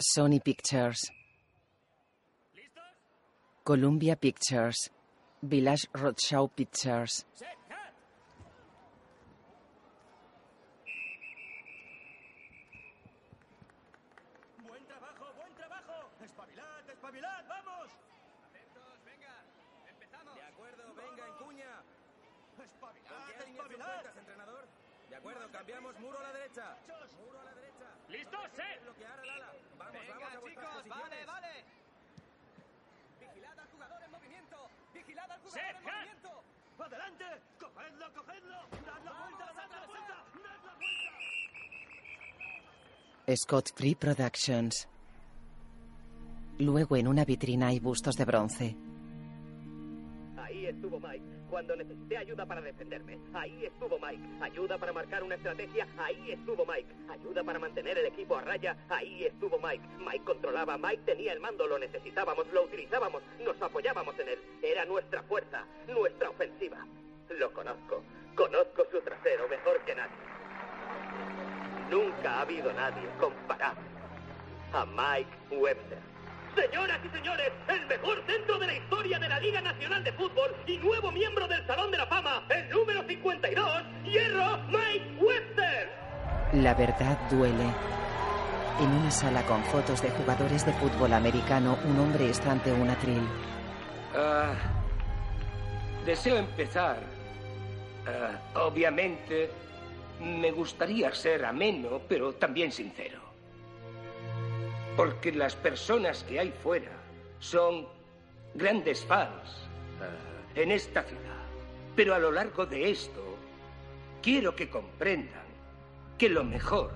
Sony Pictures. Columbia Pictures. Village Roadshow Pictures. Buen trabajo, buen trabajo. Espabilad, espabilad, vamos. Atentos, venga. Empezamos. De acuerdo, venga. Espabilad, ¿Con qué alineación espabilad. entrenador? De acuerdo, cambiamos muro a la derecha. Muro a la derecha. ¿Listos? Sí. Bloquear al ala. Vamos, Venga, vamos a vuestras chicos, vale, vale. Vigilad al jugador en movimiento. Vigilad al jugador en movimiento. Adelante. Cogedlo, cogedlo. Dad la vuelta, dad la vuelta. Dad la vuelta. Scott Free Productions. Luego en una vitrina hay bustos de bronce. Estuvo Mike. Cuando necesité ayuda para defenderme. Ahí estuvo Mike. Ayuda para marcar una estrategia. Ahí estuvo Mike. Ayuda para mantener el equipo a raya. Ahí estuvo Mike. Mike controlaba. Mike tenía el mando. Lo necesitábamos. Lo utilizábamos. Nos apoyábamos en él. Era nuestra fuerza. Nuestra ofensiva. Lo conozco. Conozco su trasero mejor que nadie. Nunca ha habido nadie comparable a Mike Webster. Señoras y señores, el mejor centro de la historia de la Liga Nacional de Fútbol y nuevo miembro del Salón de la Fama, el número 52, Hierro Mike Webster. La verdad duele. En una sala con fotos de jugadores de fútbol americano, un hombre está ante un atril. Ah, deseo empezar. Ah, obviamente, me gustaría ser ameno, pero también sincero. Porque las personas que hay fuera son grandes fans ah, en esta ciudad. Pero a lo largo de esto, quiero que comprendan que lo mejor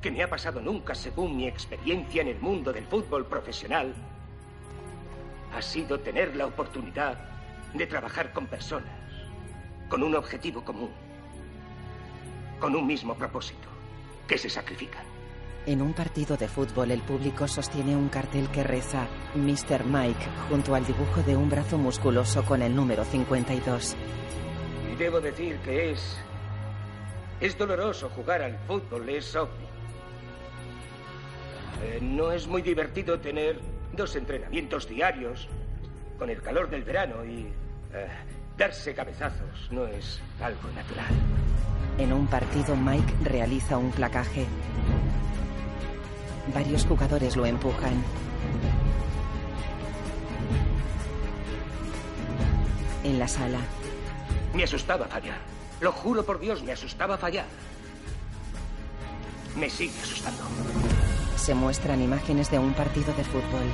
que me ha pasado nunca, según mi experiencia en el mundo del fútbol profesional, ha sido tener la oportunidad de trabajar con personas, con un objetivo común, con un mismo propósito, que se sacrifican. En un partido de fútbol, el público sostiene un cartel que reza Mr. Mike junto al dibujo de un brazo musculoso con el número 52. Y debo decir que es. Es doloroso jugar al fútbol, es obvio. Eh, no es muy divertido tener dos entrenamientos diarios con el calor del verano y eh, darse cabezazos. No es algo natural. En un partido, Mike realiza un placaje. Varios jugadores lo empujan. En la sala, Me asustaba fallar. Lo juro por Dios, me asustaba fallar. Me sigue asustando. se muestran imágenes de un partido de fútbol.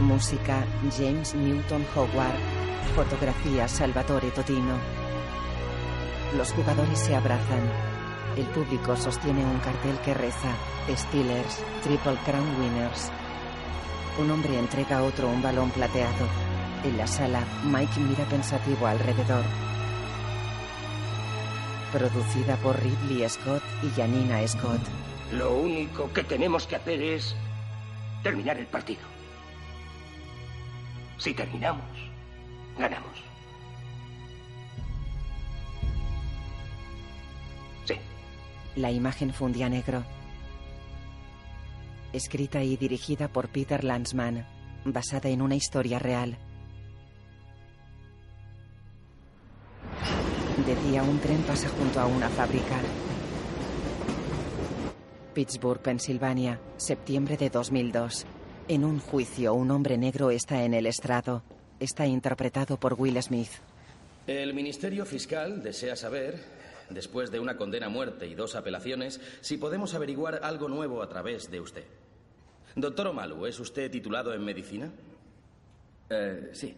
Música, James Newton Howard. Fotografía, Salvatore Totino. Los jugadores se abrazan. El público sostiene un cartel que reza Steelers, Triple Crown Winners. Un hombre entrega a otro un balón plateado. En la sala, Mike mira pensativo alrededor. Producida por Ridley Scott y Janina Scott. Lo único que tenemos que hacer es terminar el partido. Si terminamos, ganamos. La imagen fundía negro. Escrita y dirigida por Peter Landsman, basada en una historia real. De día un tren pasa junto a una fábrica. Pittsburgh, Pensilvania, septiembre de 2002. En un juicio, un hombre negro está en el estrado. Está interpretado por Will Smith. El Ministerio Fiscal desea saber, después de una condena a muerte y dos apelaciones, si podemos averiguar algo nuevo a través de usted. Doctor Omalu, ¿es usted titulado en medicina? Eh, sí,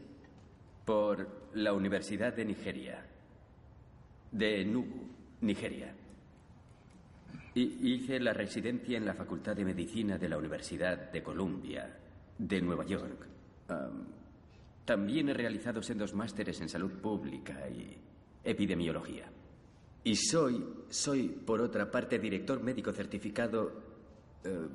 por la Universidad de Nigeria, de Enugu, Nigeria. Y hice la residencia en la Facultad de Medicina de la Universidad de Columbia, de Nueva York. Am, también he realizado sendos másteres en salud pública y epidemiología. Y soy, soy, por otra parte, director médico certificado eh,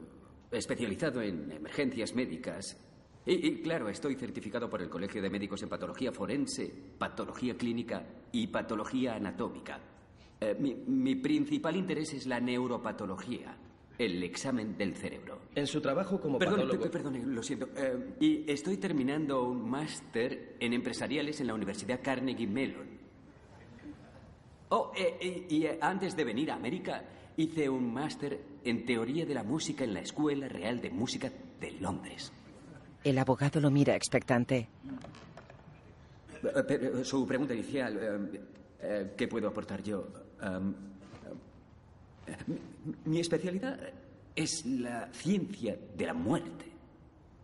especializado en emergencias médicas. Y, y, claro, estoy certificado por el Colegio de Médicos en Patología Forense, Patología Clínica y Patología Anatómica. Eh, mi, mi principal interés es la neuropatología. el examen del cerebro. En su trabajo como Perdone, patólogo... perdone, lo siento. Eh, y estoy terminando un máster en empresariales en la Universidad Carnegie Mellon. Oh, eh, eh, y eh, antes de venir a América hice un máster en teoría de la música en la Escuela Real de Música de Londres. El abogado lo mira expectante. Pero, su pregunta inicial, ¿qué puedo aportar yo? Mi especialidad es la ciencia de la muerte.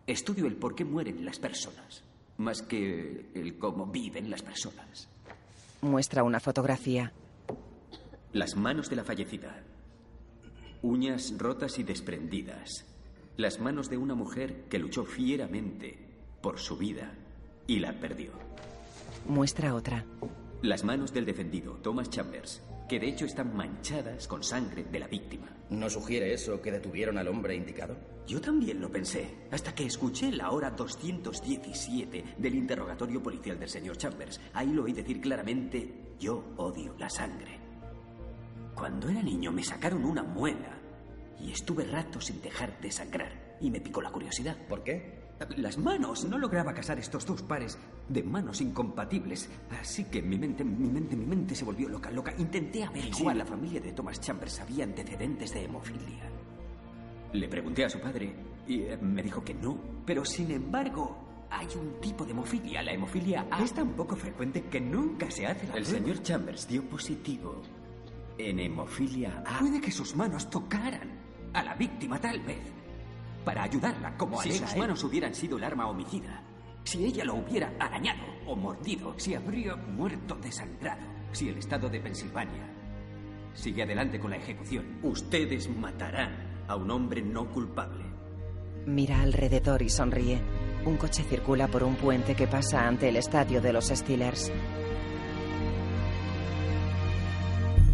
Estudio el por qué mueren las personas, más que el cómo viven las personas. Muestra una fotografía. Las manos de la fallecida. Uñas rotas y desprendidas. Las manos de una mujer que luchó fieramente por su vida y la perdió. Muestra otra. Las manos del defendido, Thomas Chambers, que de hecho están manchadas con sangre de la víctima. ¿No sugiere eso que detuvieron al hombre indicado? Yo también lo pensé, hasta que escuché la hora 217 del interrogatorio policial del señor Chambers. Ahí lo oí decir claramente, yo odio la sangre. Cuando era niño me sacaron una muela y estuve rato sin dejar de sangrar y me picó la curiosidad. ¿Por qué? Las manos. No lograba casar estos dos pares de manos incompatibles. Así que mi mente, mi mente, mi mente se volvió loca, loca. Intenté averiguar. La familia de Thomas Chambers había antecedentes de hemofilia. Le pregunté a su padre y eh, me dijo que no. Pero sin embargo, hay un tipo de hemofilia, la hemofilia A. Es tan poco frecuente que nunca se hace la El señor Chambers dio positivo en hemofilia A. Puede que sus manos tocaran a la víctima, tal vez. Para ayudarla, como si sus manos hubieran sido el arma homicida. Si ella lo hubiera arañado o mordido, si habría muerto desangrado. Si el estado de Pensilvania sigue adelante con la ejecución, ustedes matarán a un hombre no culpable. Mira alrededor y sonríe. Un coche circula por un puente que pasa ante el estadio de los Steelers.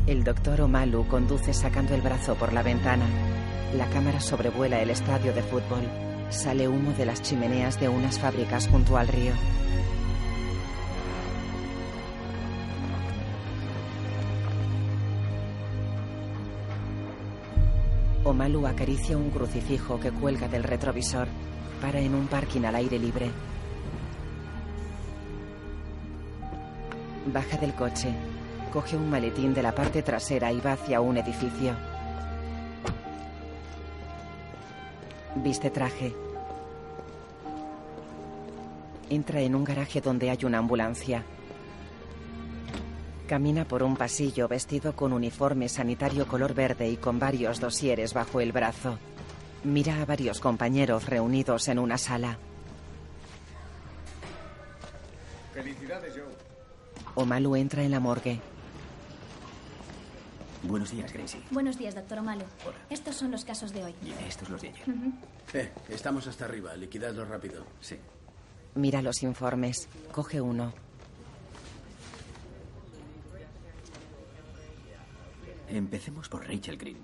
El doctor Omalu conduce sacando el brazo por la ventana. La cámara sobrevuela el estadio de fútbol. Sale humo de las chimeneas de unas fábricas junto al río. Omalu acaricia un crucifijo que cuelga del retrovisor. Para en un parking al aire libre. Baja del coche. Coge un maletín de la parte trasera y va hacia un edificio. Viste traje. Entra en un garaje donde hay una ambulancia. Camina por un pasillo vestido con uniforme sanitario color verde y con varios dosieres bajo el brazo. Mira a varios compañeros reunidos en una sala. Felicidades, Joe. Omalu entra en la morgue. Buenos días, Gracie. Buenos días, doctor Omalo. Estos son los casos de hoy. Y estos los de ayer. Eh, estamos hasta arriba. Liquidadlo rápido. Sí. Mira los informes. Coge uno. Empecemos por Rachel Green.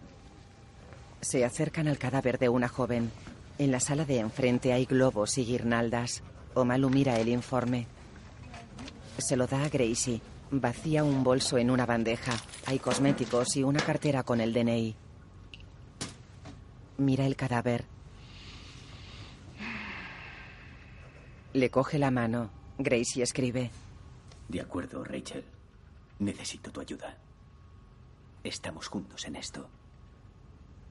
Se acercan al cadáver de una joven. En la sala de enfrente hay globos y guirnaldas. Omalu mira el informe. Se lo da a Gracie. Vacía un bolso en una bandeja. Hay cosméticos y una cartera con el DNI. Mira el cadáver. Le coge la mano. Gracie escribe. De acuerdo, Rachel. Necesito tu ayuda. Estamos juntos en esto.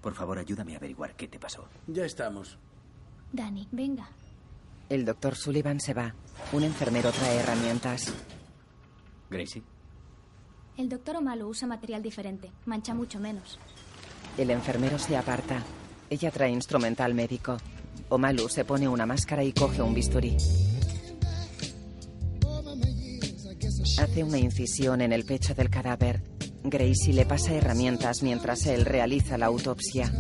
Por favor, ayúdame a averiguar qué te pasó. Ya estamos. Dani, venga. El doctor Sullivan se va. Un enfermero trae herramientas. Gracie. El doctor Omalo usa material diferente. Mancha mucho menos. El enfermero se aparta. Ella trae instrumental médico. Omalu se pone una máscara y coge un bisturí. Hace una incisión en el pecho del cadáver. Gracie le pasa herramientas mientras él realiza la autopsia.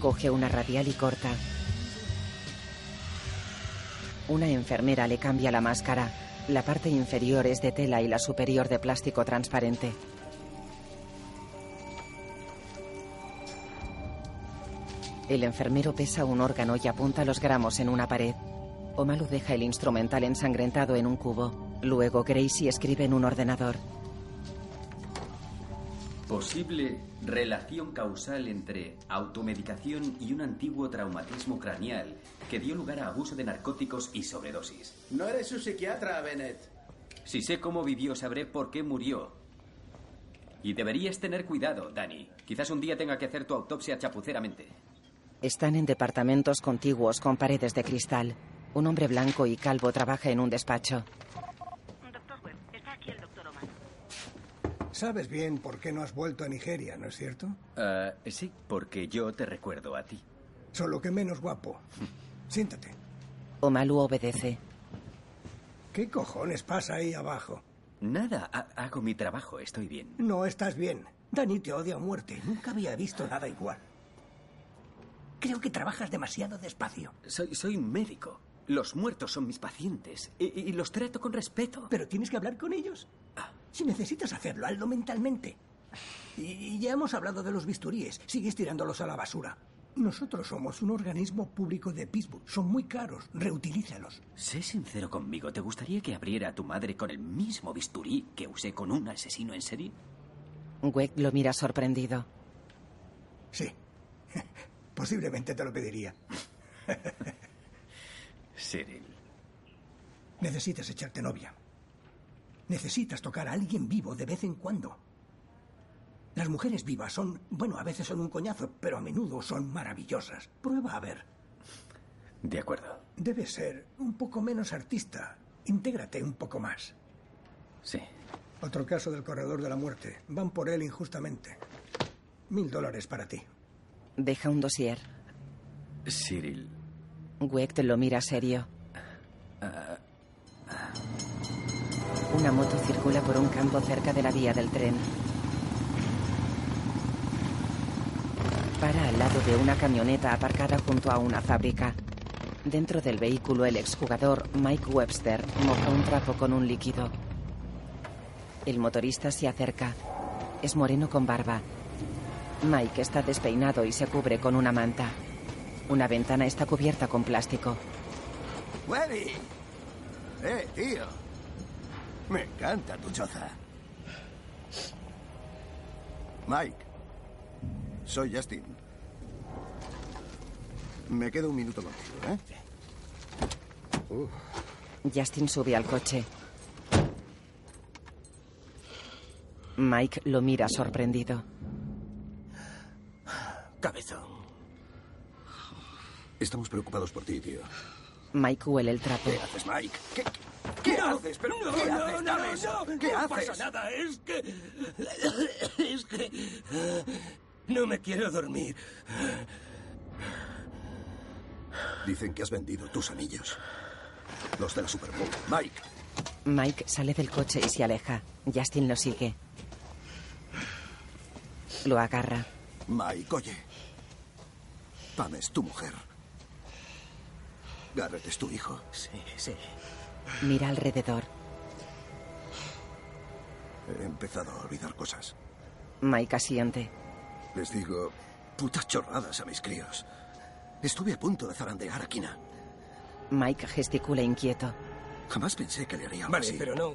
Coge una radial y corta. Una enfermera le cambia la máscara. La parte inferior es de tela y la superior de plástico transparente. El enfermero pesa un órgano y apunta los gramos en una pared. Omalu deja el instrumental ensangrentado en un cubo. Luego Gracie escribe en un ordenador. Posible relación causal entre automedicación y un antiguo traumatismo craneal que dio lugar a abuso de narcóticos y sobredosis. No eres su psiquiatra, Bennett. Si sé cómo vivió, sabré por qué murió. Y deberías tener cuidado, Danny. Quizás un día tenga que hacer tu autopsia chapuceramente. Están en departamentos contiguos con paredes de cristal. Un hombre blanco y calvo trabaja en un despacho. Doctor Webb, está aquí el doctor Oman. Sabes bien por qué no has vuelto a Nigeria, ¿no es cierto? Ah, sí, porque yo te recuerdo a ti. Solo que menos guapo. Siéntate. Omalu obedece. ¿Qué cojones pasa ahí abajo? Nada, ha- hago mi trabajo, estoy bien. No estás bien. Dani te odia a muerte. Nunca había visto nada igual. Creo que trabajas demasiado despacio. Soy, soy médico. Los muertos son mis pacientes y, y los trato con respeto. Pero tienes que hablar con ellos. Si necesitas hacerlo, hazlo mentalmente. Y, y ya hemos hablado de los bisturíes. Sigues tirándolos a la basura. Nosotros somos un organismo público de Pittsburgh. Son muy caros. Reutilízalos. Sé sincero conmigo, ¿te gustaría que abriera a tu madre con el mismo bisturí que usé con un asesino en serie? Weck lo mira sorprendido. Sí. Posiblemente te lo pediría. Cyril. Necesitas echarte novia. Necesitas tocar a alguien vivo de vez en cuando. Las mujeres vivas son, bueno, a veces son un coñazo, pero a menudo son maravillosas. Prueba a ver. De acuerdo. Debes ser un poco menos artista. Intégrate un poco más. Sí. Otro caso del corredor de la muerte. Van por él injustamente. Mil dólares para ti. Deja un dossier. Cyril. Weck lo mira serio. ah, Una moto circula por un campo cerca de la vía del tren. Para al lado de una camioneta aparcada junto a una fábrica. Dentro del vehículo, el exjugador Mike Webster moja un trapo con un líquido. El motorista se acerca. Es moreno con barba. Mike está despeinado y se cubre con una manta. Una ventana está cubierta con plástico. Webby. Eh, tío. Me encanta tu choza. Mike. Soy Justin. Me quedo un minuto contigo, ¿eh? Justin sube al coche. Mike lo mira sorprendido. Cabezón. Estamos preocupados por ti, tío. Mike huele el trapo. ¿Qué haces, Mike? ¿Qué, qué haces? ¿Pero no, qué no, haces? no, no, ¿Qué no haces? pasa nada, es que... Es que... No me quiero dormir. Dicen que has vendido tus anillos. Los de la Super Bowl. Mike. Mike sale del coche y se aleja. Justin lo sigue. Lo agarra. Mike, oye. Pam es tu mujer. Garrett es tu hijo. Sí, sí. Mira alrededor. He empezado a olvidar cosas. Mike asiente. Les digo putas chorradas a mis críos. Estuve a punto de zarandear a Kina. Mike gesticula inquieto. Jamás pensé que le haría algo Vale, así. pero no...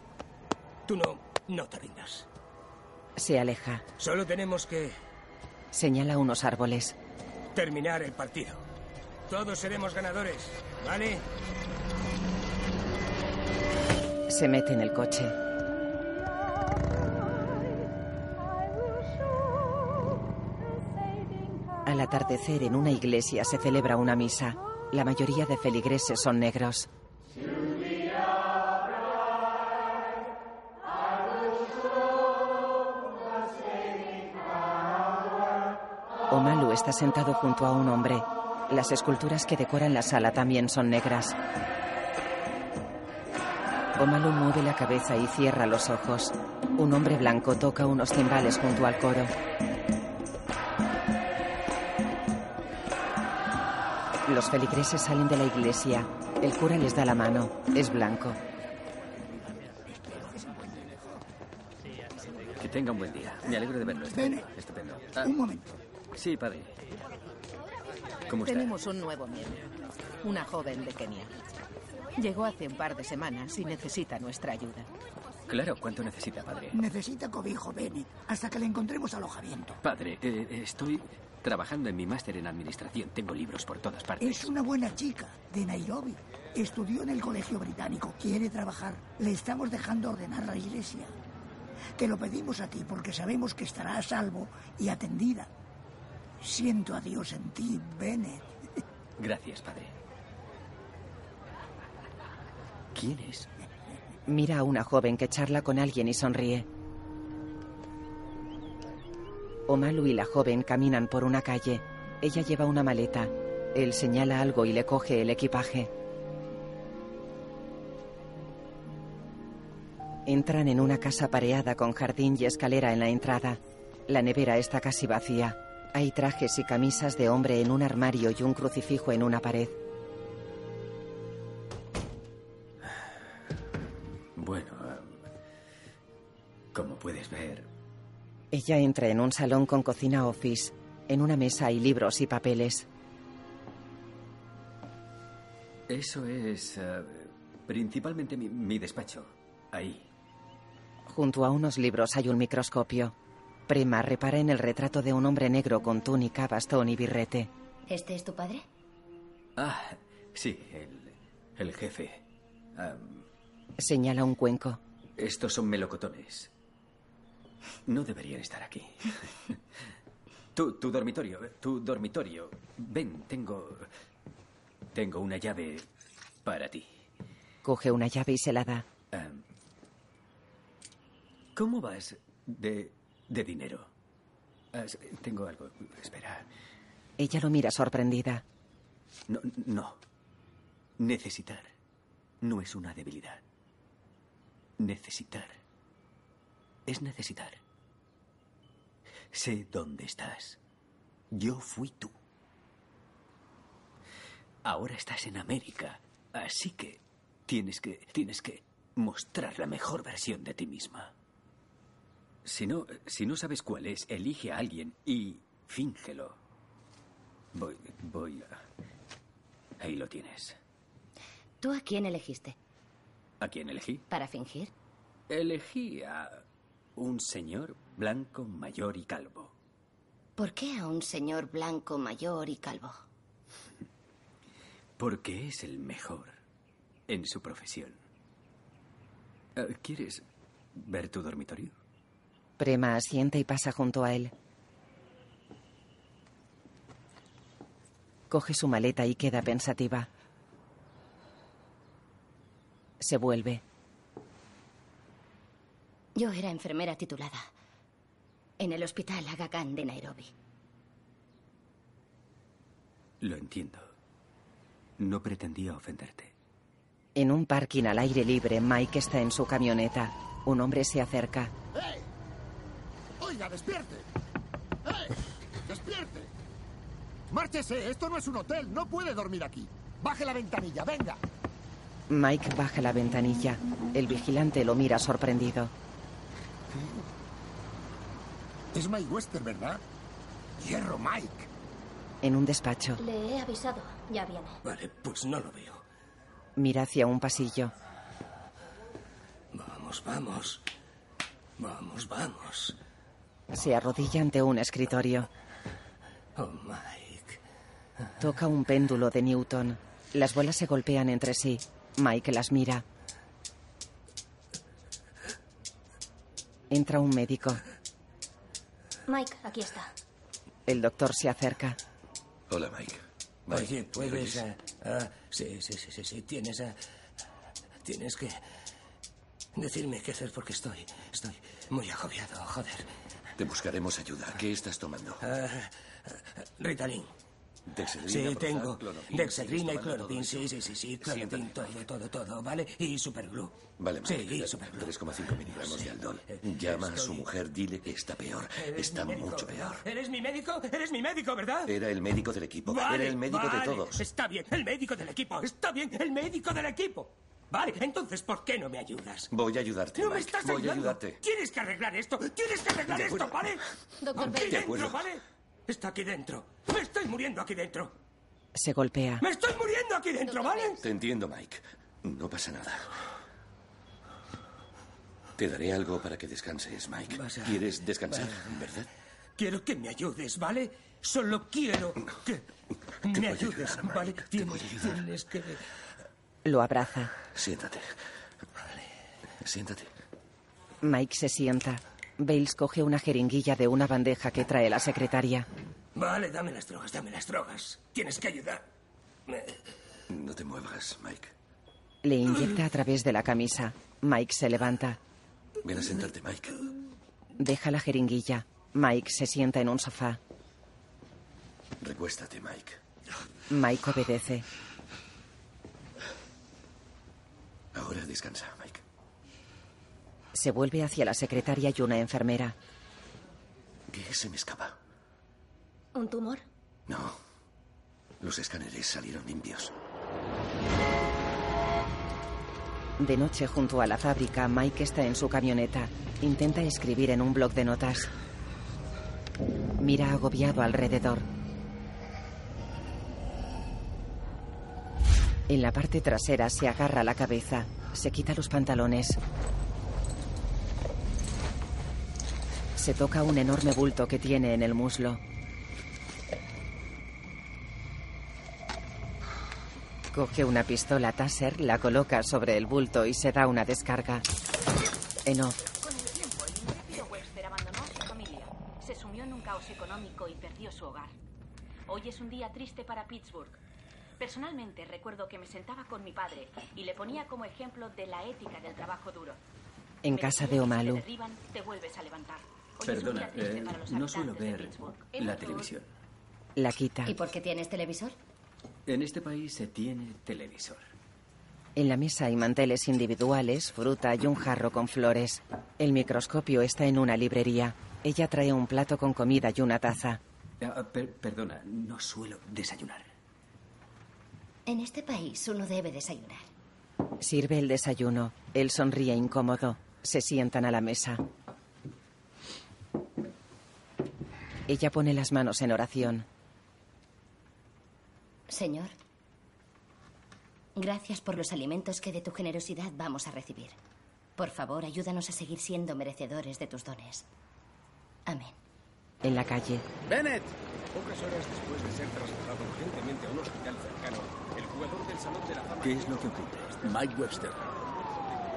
Tú no... No te rindas. Se aleja. Solo tenemos que Señala unos árboles. terminar el partido. Todos seremos ganadores, ¿vale? Se mete en el coche. Al atardecer en una iglesia se celebra una misa. La mayoría de feligreses son negros. Omalu está sentado junto a un hombre. Las esculturas que decoran la sala también son negras. Omalu mueve la cabeza y cierra los ojos. Un hombre blanco toca unos timbales junto al coro. Los feligreses salen de la iglesia. El cura les da la mano. Es blanco. Que tenga un buen día. Me alegro de verlo. Estupendo. Estupendo. Ah, Un momento. Sí, padre. ¿Cómo está? Tenemos un nuevo miembro, una joven de Kenia. Llegó hace un par de semanas y necesita nuestra ayuda. Claro, ¿cuánto necesita, padre? Necesita cobijo, Bennett, hasta que le encontremos alojamiento. Padre, eh, estoy trabajando en mi máster en administración. Tengo libros por todas partes. Es una buena chica, de Nairobi. Estudió en el colegio británico, quiere trabajar. Le estamos dejando ordenar la iglesia. Te lo pedimos a ti porque sabemos que estará a salvo y atendida. Siento a Dios en ti, Bennett. Gracias, padre. ¿Quién es? Mira a una joven que charla con alguien y sonríe. Omalu y la joven caminan por una calle. Ella lleva una maleta. Él señala algo y le coge el equipaje. Entran en una casa pareada con jardín y escalera en la entrada. La nevera está casi vacía. Hay trajes y camisas de hombre en un armario y un crucifijo en una pared. Ella entra en un salón con cocina office. En una mesa hay libros y papeles. eso es eh, principalmente mi, mi despacho. Ahí. Junto a unos libros hay un microscopio. Prima repara en el retrato de un hombre negro con túnica, bastón y birrete. ¿Este es tu padre? Ah, sí, el, el jefe. Señala un cuenco. estos son melocotones. No deberían estar aquí. tu, tu dormitorio, tu dormitorio. Ven, tengo. Tengo una llave para ti. Coge una llave y se la da. Am, ¿Cómo vas de, de dinero? Tengo algo. Espera. Ella lo mira sorprendida. No, no. Necesitar no es una debilidad. Necesitar es necesitar. Sé dónde estás. Yo fui tú. Ahora estás en América, así que tienes que tienes que mostrar la mejor versión de ti misma. Si no, si no sabes cuál es, elige a alguien y fíngelo. Voy, voy a... Ahí lo tienes. ¿Tú a quién elegiste? ¿A quién elegí? ¿Para fingir? Elegí a un señor blanco, mayor y calvo. ¿Por qué a un señor blanco mayor y calvo? Porque es el mejor en su profesión. Eh, ¿Quieres ver tu dormitorio? Prema asiente y pasa junto a él. Coge su maleta y queda pensativa. Se vuelve. Yo era enfermera titulada en el hospital Aga Khan de Nairobi. Lo entiendo. No pretendía ofenderte. En un parking al aire libre, Mike está en su camioneta. Un hombre se acerca. ¡Eh! Oiga, despierte. ¡Eh! ¡Despierte! Márchese, esto no es un hotel, no puede dormir aquí. Baje la ventanilla, venga. Mike baja la ventanilla. El vigilante lo mira sorprendido. Es Mike Wester, ¿verdad? Hierro, Mike. En un despacho, Le he avisado. Ya viene. Vale, pues no lo veo. mira hacia un pasillo. Vamos, vamos. Vamos, vamos. Se arrodilla ante un escritorio. Oh, Mike. Toca un péndulo de Newton. Las bolas se golpean entre sí. Mike las mira. Entra un médico. Mike, aquí está. El doctor se acerca. Hola, Mike. Oye, puedes. ah, ah, sí, sí, sí, sí, sí. Tienes. ah, tienes que. Decirme qué hacer porque estoy. Estoy muy agobiado, joder. Te buscaremos ayuda. ¿Qué estás tomando? Ah, ah, Ritalin. Dexedrina, Sí, tengo. Dexedrina y ¿sigues tomando clonopin, todo sí, sí, sí, sí. Mejor. todo, todo, todo, ¿vale? Y superglue. Vale. Sí, y superglue. 3,5 miligramos de Aldol. Llama a su mujer, dile que está peor. Está mi médico, mucho peor. ¿Eres mi médico? ¿Eres mi médico, verdad? Era el médico del equipo. Vale, Era el médico de todos. Está bien, el médico del equipo. Está bien, el médico del equipo. Vale, entonces, ¿por qué no me ayudas? Voy a ayudarte, No me estás Voy a ayudarte. Tienes que arreglar esto. Tienes que arreglar De esto. ¿vale? Doctor Aquí Bell. De acuerdo. dentro, ¿vale? Está aquí dentro. Me estoy muriendo aquí dentro. Se golpea. Me estoy muriendo aquí dentro, ¿vale? Te entiendo, Mike. No pasa nada. Te daré algo para que descanses, Mike. ¿Quieres descansar, verdad? Quiero que me ayudes, ¿vale? Solo quiero que me ayudes, ¿vale? Tienes, tienes que... Lo abraza. Siéntate. Siéntate. Mike se sienta. Bales coge una jeringuilla de una bandeja que trae la secretaria. Vale, dame las drogas, dame las drogas. Tienes que ayudar. No te muevas, Mike. Le inyecta a través de la camisa. Mike se levanta. Ven a sentarte, Mike. Deja la jeringuilla. Mike se sienta en un sofá. Recuéstate, Mike. Mike obedece. Ahora descansa, Mike. Se vuelve hacia la secretaria y una enfermera. ¿Qué se me escapa? ¿Un tumor? No. Los escáneres salieron limpios. De noche, junto a la fábrica, Mike está en su camioneta. Intenta escribir en un bloc de notas. Mira agobiado alrededor. En la parte trasera se agarra la cabeza. Se quita los pantalones. Se toca un enorme bulto que tiene en el muslo. Coge una pistola Taser, la coloca sobre el bulto y se da una descarga. En off. Con el tiempo, el Webster abandonó a su familia, se sumió en un caos económico y perdió su hogar. Hoy es un día triste para Pittsburgh. Personalmente recuerdo que me sentaba con mi padre y le ponía como ejemplo de la ética del trabajo duro. En casa de Omalu. Si te derriban, te vuelves a levantar. Perdona, eh, los no suelo ver la televisión. La quita. ¿Y por qué tienes televisor? En este país se tiene televisor. En la mesa hay manteles individuales, fruta y un jarro con flores. El microscopio está en una librería. Ella trae un plato con comida y una taza. Ah, per- perdona, no suelo desayunar. En este país uno debe desayunar. Sirve el desayuno. Él sonríe incómodo. Se sientan a la mesa. Ella pone las manos en oración. Señor, gracias por los alimentos que de tu generosidad vamos a recibir. Por favor, ayúdanos a seguir siendo merecedores de tus dones. Amén. En la calle, Bennett. Pocas horas después de ser trasladado urgentemente a un hospital cercano, el jugador del Salón de la Fama... ¿Qué es lo que ocurre? Mike Webster.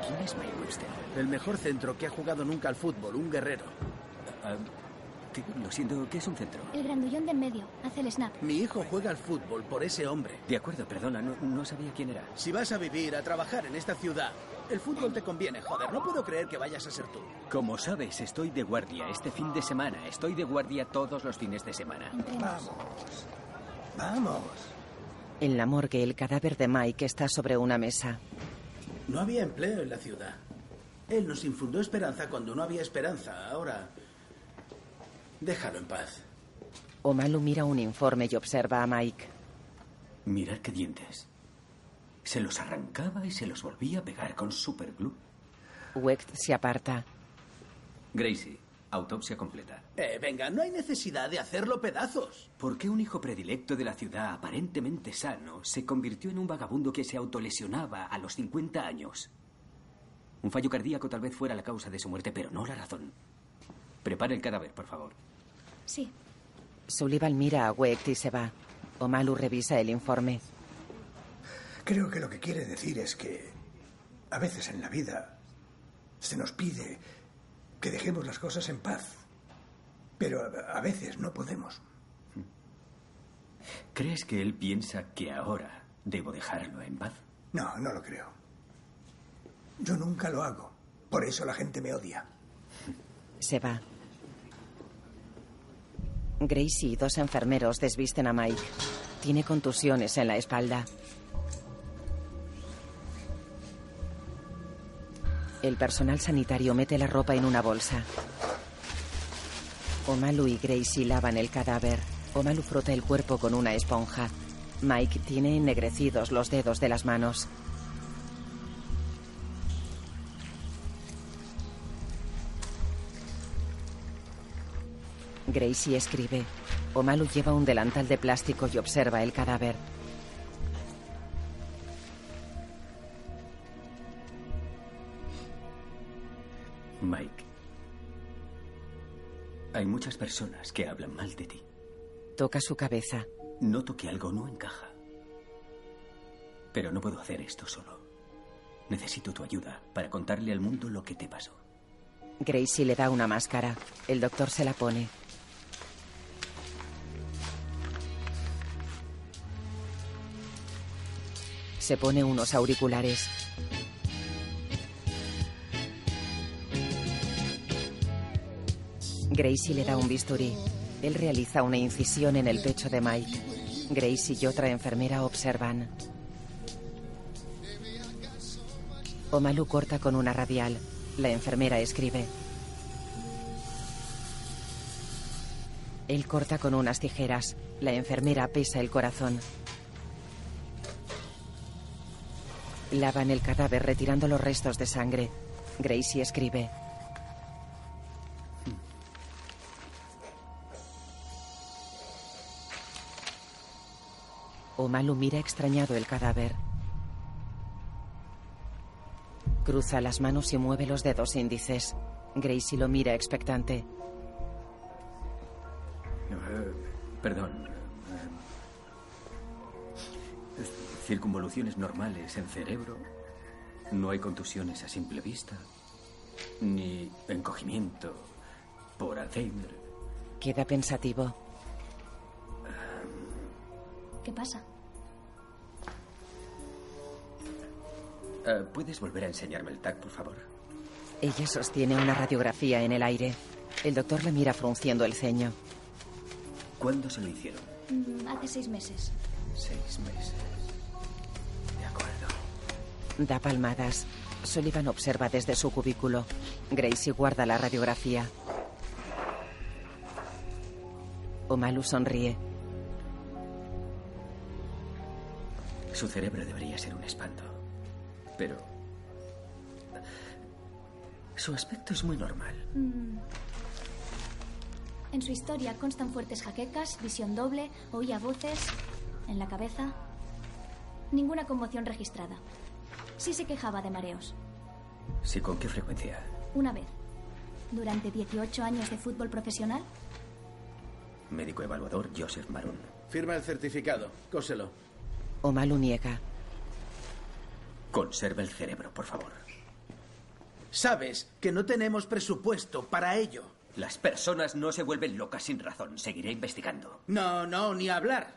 ¿Quién es Mike Webster? El mejor centro que ha jugado nunca al fútbol, un guerrero. ¿qué? Lo siento, ¿qué es un centro? El grandullón de en medio. Hace el snap. Mi hijo juega al fútbol por ese hombre. De acuerdo, perdona, no, no sabía quién era. Si vas a vivir, a trabajar en esta ciudad, el fútbol te conviene, joder. No puedo creer que vayas a ser tú. Como sabes, estoy de guardia este fin de semana. Estoy de guardia todos los fines de semana. Vamos. Vamos. en la morgue, el cadáver de Mike está sobre una mesa. No había empleo en la ciudad. Él nos infundó esperanza cuando no había esperanza. Ahora... Déjalo en paz. Omalu mira un informe y observa a Mike. Mirad qué dientes. Se los arrancaba y se los volvía a pegar con superglue. Wecht se aparta. Gracie, autopsia completa. Eh, venga, no hay necesidad de hacerlo pedazos. ¿Por qué un hijo predilecto de la ciudad, aparentemente sano, se convirtió en un vagabundo que se autolesionaba a los 50 años? Un fallo cardíaco tal vez fuera la causa de su muerte, pero no la razón. Prepare el cadáver, por favor. Sí. Sullivan mira a Wecht y se va. Omalu revisa el informe. Creo que lo que quiere decir es que a veces en la vida se nos pide que dejemos las cosas en paz. Pero a, a veces no podemos. ¿Crees que él piensa que ahora debo dejarlo en paz? No, no lo creo. Yo nunca lo hago. Por eso la gente me odia. Se va. Gracie y dos enfermeros desvisten a Mike. Tiene contusiones en la espalda. El personal sanitario mete la ropa en una bolsa. Omalu y Gracie lavan el cadáver. Omalu frota el cuerpo con una esponja. Mike tiene ennegrecidos los dedos de las manos. Gracie escribe. Omalu lleva un delantal de plástico y observa el cadáver. Hay muchas personas que hablan mal de ti. Toca su cabeza. Noto que algo no encaja. Pero no puedo hacer esto solo. Necesito tu ayuda para contarle al mundo lo que te pasó. Gracie le da una máscara. El doctor se la pone. Se pone unos auriculares. Gracie le da un bisturí. Él realiza una incisión en el pecho de Mike. Gracie y otra enfermera observan. Omalu corta con una radial. La enfermera escribe. Él corta con unas tijeras. La enfermera pesa el corazón. Lavan el cadáver retirando los restos de sangre. Gracie escribe. Omalu mira extrañado el cadáver. Cruza las manos y mueve los dedos índices. Gracie lo mira expectante. Eh, perdón. Circunvoluciones normales en cerebro. No hay contusiones a simple vista. Ni encogimiento por Alzheimer. Queda pensativo. ¿Qué pasa? Eh, ¿Puedes volver a enseñarme el TAC, por favor? Ella sostiene una radiografía en el aire. El doctor la mira frunciendo el ceño. ¿Cuándo se lo hicieron? Mm, hace seis meses. Seis meses. Da palmadas. Sullivan observa desde su cubículo. Gracie guarda la radiografía. Omalu sonríe. Su cerebro debería ser un espanto. Pero... Su aspecto es muy normal. Mm. En su historia constan fuertes jaquecas, visión doble, oía voces, en la cabeza. Ninguna conmoción registrada. Sí se quejaba de mareos. ¿Sí con qué frecuencia? Una vez. Durante 18 años de fútbol profesional, Médico evaluador Joseph Maroon. Firma el certificado. Cóselo. Omalu niega. Conserva el cerebro, por favor. Sabes que no tenemos presupuesto para ello. Las personas no se vuelven locas sin razón. Seguiré investigando. No, no, ni hablar.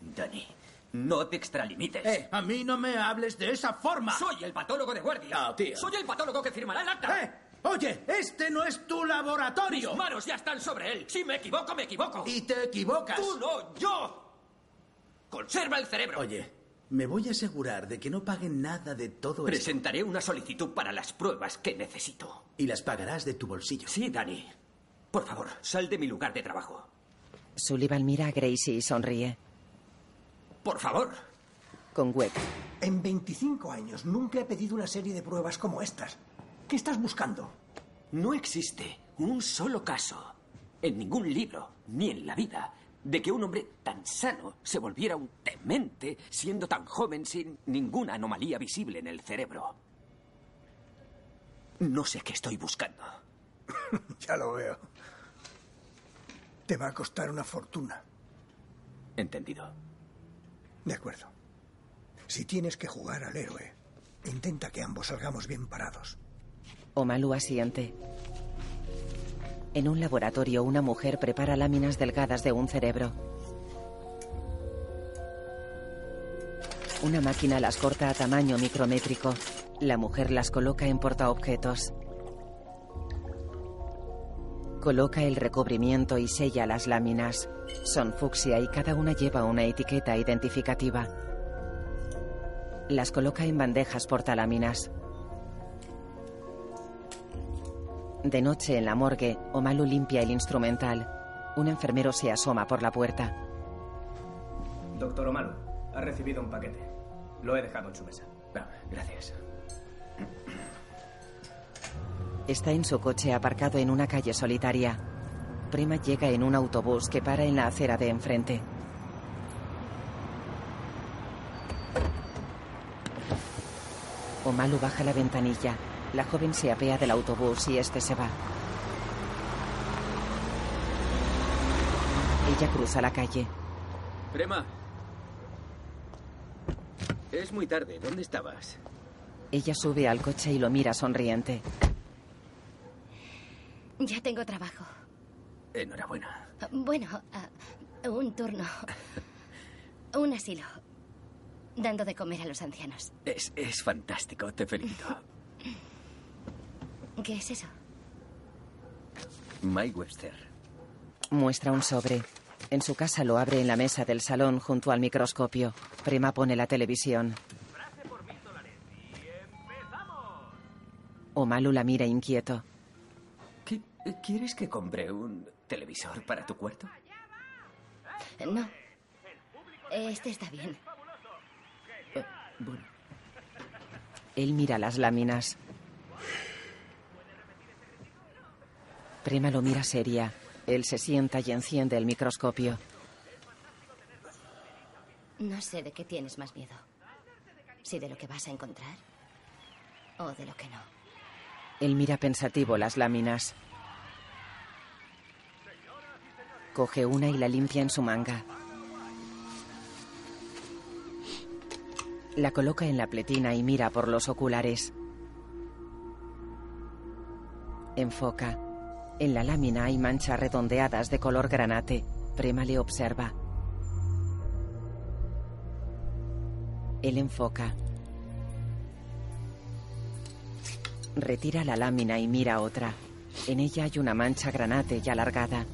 Danny, no te extralimites. Eh, a mí no me hables de esa forma. Soy el patólogo de guardia. No, tío. Soy el patólogo que firmará el acta. ¡Eh! Oye, este no es tu laboratorio. Mis manos ya están sobre él. Si me equivoco, me equivoco. Y te equivocas. Tú no, yo. Conserva el cerebro. Oye, me voy a asegurar de que no paguen nada de todo esto. Presentaré una solicitud para las pruebas que necesito. Y las pagarás de tu bolsillo. Sí, Danny. Por favor, sal de mi lugar de trabajo. Sullivan mira a Gracie y sonríe. Por favor. Con Webb. En 25 años nunca he pedido una serie de pruebas como estas. ¿Qué estás buscando? No existe un solo caso, en ningún libro, ni en la vida, de que un hombre tan sano se volviera un demente siendo tan joven sin ninguna anomalía visible en el cerebro. No sé qué estoy buscando. ya lo veo. Te va a costar una fortuna. Entendido. De acuerdo. Si tienes que jugar al héroe, intenta que ambos salgamos bien parados. Omalu asiente. En un laboratorio, una mujer prepara láminas delgadas de un cerebro. Una máquina las corta a tamaño micrométrico. La mujer las coloca en portaobjetos. Coloca el recubrimiento y sella las láminas. Son fucsia y cada una lleva una etiqueta identificativa. Las coloca en bandejas portaláminas. De noche en la morgue, Omalu limpia el instrumental. Un enfermero se asoma por la puerta. Doctor Omalu, ha recibido un paquete. Lo he dejado en su mesa. Gracias. Está en su coche aparcado en una calle solitaria. Prima llega en un autobús que para en la acera de enfrente. Omalu baja la ventanilla. La joven se apea del autobús y este se va. Ella cruza la calle. Prema. Es muy tarde. ¿Dónde estabas? Ella sube al coche y lo mira sonriente. Ya tengo trabajo. Enhorabuena. Bueno, ah, un turno. Un asilo. Dando de comer a los ancianos. Es, es fantástico. Te felicito. ¿Qué es eso? Mike Webster. Muestra un sobre. En su casa lo abre en la mesa del salón junto al microscopio. Prema pone la televisión. Omalu la mira inquieto. ¿Qué- ¿Quieres que compre un televisor para tu cuarto? No. Este está bien. Eh, bueno. Él mira las láminas. Prema lo mira seria. Él se sienta y enciende el microscopio. No sé de qué tienes más miedo. Si de lo que vas a encontrar o de lo que no. Él mira pensativo las láminas. Coge una y la limpia en su manga. La coloca en la pletina y mira por los oculares. Enfoca. En la lámina hay manchas redondeadas de color granate. Prema le observa. Él enfoca. Retira la lámina y mira otra. En ella hay una mancha granate y alargada.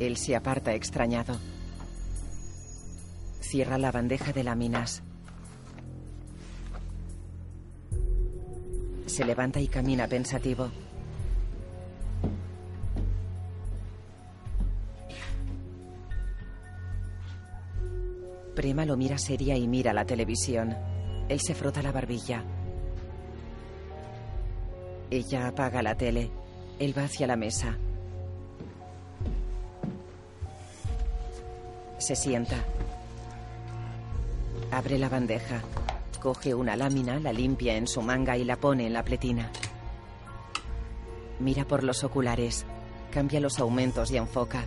Él se aparta extrañado. Cierra la bandeja de láminas. Se levanta y camina pensativo. Prema lo mira seria y mira la televisión. Él se frota la barbilla. Ella apaga la tele. Él va hacia la mesa. Se sienta. Abre la bandeja. Coge una lámina, la limpia en su manga y la pone en la pletina. Mira por los oculares. Cambia los aumentos y enfoca.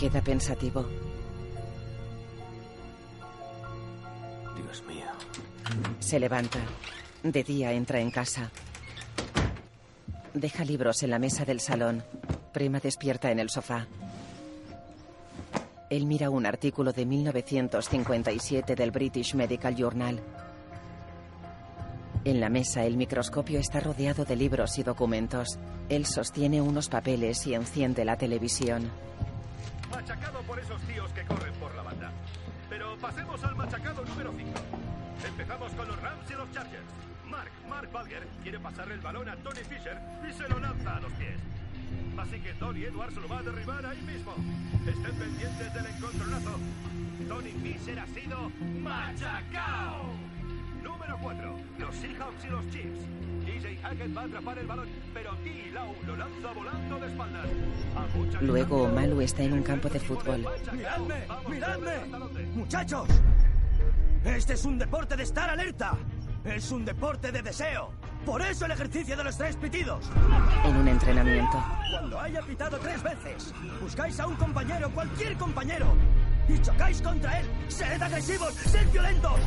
Queda pensativo. Dios mío. Se levanta. De día entra en casa. Deja libros en la mesa del salón. Prima despierta en el sofá. Él mira un artículo de 1957 del British Medical Journal. En la mesa el microscopio está rodeado de libros y documentos. Él sostiene unos papeles y enciende la televisión. Machacado por esos tíos que corren por la banda. Pero pasemos al machacado número 5. Empezamos con los Rams y los Chargers. Mark, Mark Balger quiere pasarle el balón a Tony Fisher y se lo lanza a los pies. Así que Tony Edwards lo va a derribar ahí mismo. Estén pendientes del encontronazo. Tony Fisher ha sido machacado. Número 4. Los Seahawks y los Chiefs. DJ Hackett va a atrapar el balón, pero T. Lau lo lanza volando de espaldas. Luego Malu está en un campo de fútbol. ¡Miradme! ¡Miradme! ¡Muchachos! Este es un deporte de estar alerta. Es un deporte de deseo. Por eso el ejercicio de los tres pitidos. En un entrenamiento. Cuando haya pitado tres veces, buscáis a un compañero, cualquier compañero, y chocáis contra él. Sed agresivos, sed violentos.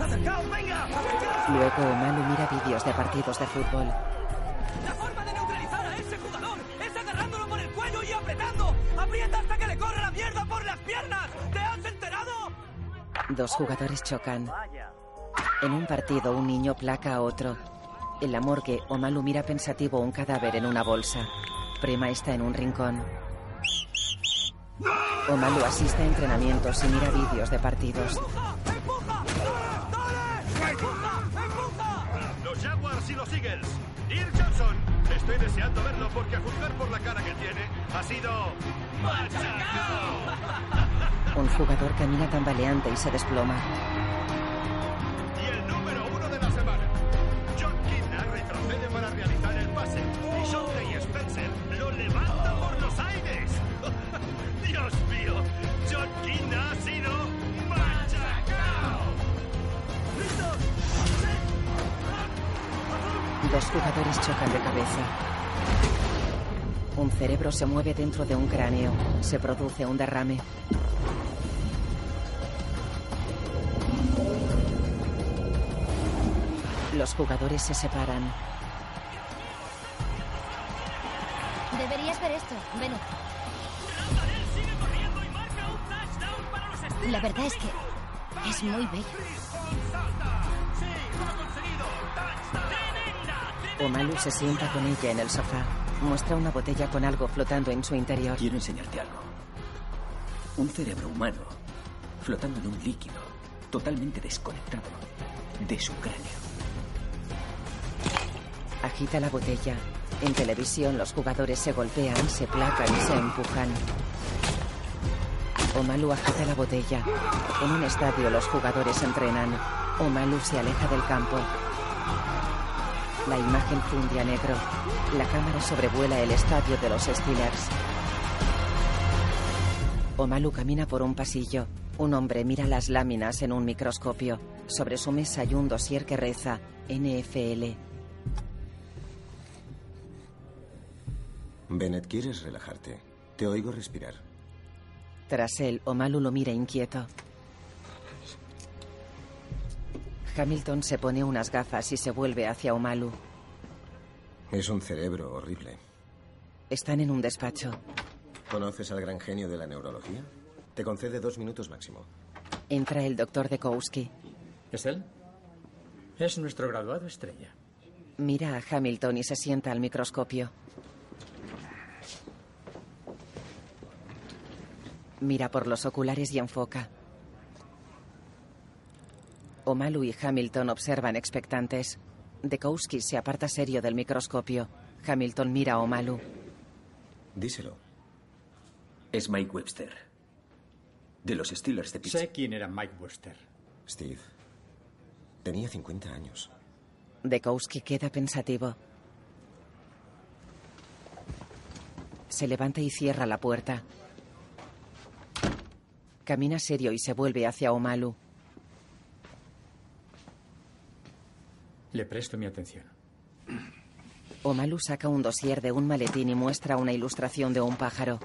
Acercaos, venga, acercaos. Luego Malu mira vídeos de partidos de fútbol. La forma de neutralizar a ese jugador es agarrándolo por el cuello y apretando. Aprieta hasta que le corra la mierda por las piernas. ¿Te has enterado? Dos jugadores chocan. En un partido, un niño placa a otro. En la morgue, Omalu mira pensativo un cadáver en una bolsa. Prema está en un rincón. Omalu asiste a entrenamientos y mira vídeos de partidos. Los Jaguars y los Eagles. Irv Johnson. Estoy deseando verlo porque a juzgar por la cara que tiene, ha sido machacado. Un jugador camina tambaleante y se desploma. De la semana. John Kidna retrocede para realizar el pase. Y Shonley Spencer lo levanta por los aires. Dios mío. John Kidna ha sido machacado. Dos jugadores chocan de cabeza. Un cerebro se mueve dentro de un cráneo. Se produce un derrame. Los jugadores se separan. Deberías ver esto. Ven. La verdad es que es muy bello. Omalu se sienta con ella en el sofá. Muestra una botella con algo flotando en su interior. Quiero enseñarte algo. Un cerebro humano flotando en un líquido totalmente desconectado de su cráneo. Agita la botella. En televisión los jugadores se golpean, se placan y se empujan. Omalu agita la botella. En un estadio los jugadores entrenan. Omalu se aleja del campo. La imagen funde a negro. La cámara sobrevuela el estadio de los Steelers. Omalu camina por un pasillo. Un hombre mira las láminas en un microscopio. Sobre su mesa hay un dossier que reza NFL. Bennett, ¿quieres relajarte? Te oigo respirar. Tras él, Omalu lo mira inquieto. Hamilton se pone unas gafas y se vuelve hacia Omalu. Es un cerebro horrible. Están en un despacho. ¿Conoces al gran genio de la neurología? Te concede dos minutos máximo. Entra el doctor Dekowski. ¿Es él? Es nuestro graduado estrella. Mira a Hamilton y se sienta al microscopio. Mira por los oculares y enfoca. Omalu y Hamilton observan expectantes. Dekowski se aparta serio del microscopio. Hamilton mira a Omalu. Díselo. Es Mike Webster. De los Steelers de Pittsburgh. Sé quién era Mike Webster. Steve. Tenía 50 años. Dekowski queda pensativo. Se levanta y cierra la puerta. Camina serio y se vuelve hacia Omalu. Le presto mi atención. Omalu saca un dossier de un maletín y muestra una ilustración de un pájaro.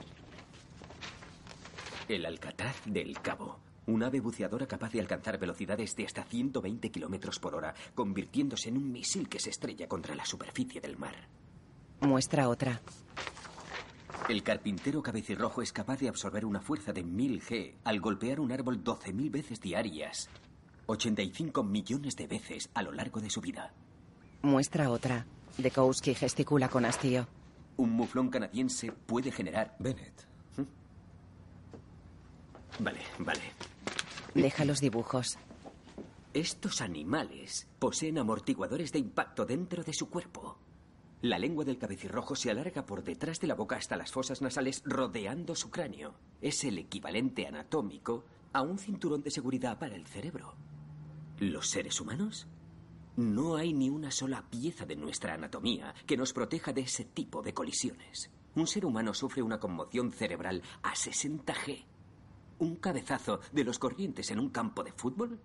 El Alcatraz del Cabo. Un ave buceadora capaz de alcanzar velocidades de hasta 120 kilómetros por hora, convirtiéndose en un misil que se estrella contra la superficie del mar. Muestra otra. El carpintero cabecirrojo es capaz de absorber una fuerza de 1000 G al golpear un árbol 12.000 veces diarias. 85 millones de veces a lo largo de su vida. Muestra otra. Dekowski gesticula con hastío. Un muflón canadiense puede generar... Bennett. Vale, vale. Deja los dibujos. Estos animales poseen amortiguadores de impacto dentro de su cuerpo. La lengua del cabecirrojo se alarga por detrás de la boca hasta las fosas nasales rodeando su cráneo. Es el equivalente anatómico a un cinturón de seguridad para el cerebro. ¿Los seres humanos? No hay ni una sola pieza de nuestra anatomía que nos proteja de ese tipo de colisiones. Un ser humano sufre una conmoción cerebral a 60 G. Un cabezazo de los corrientes en un campo de fútbol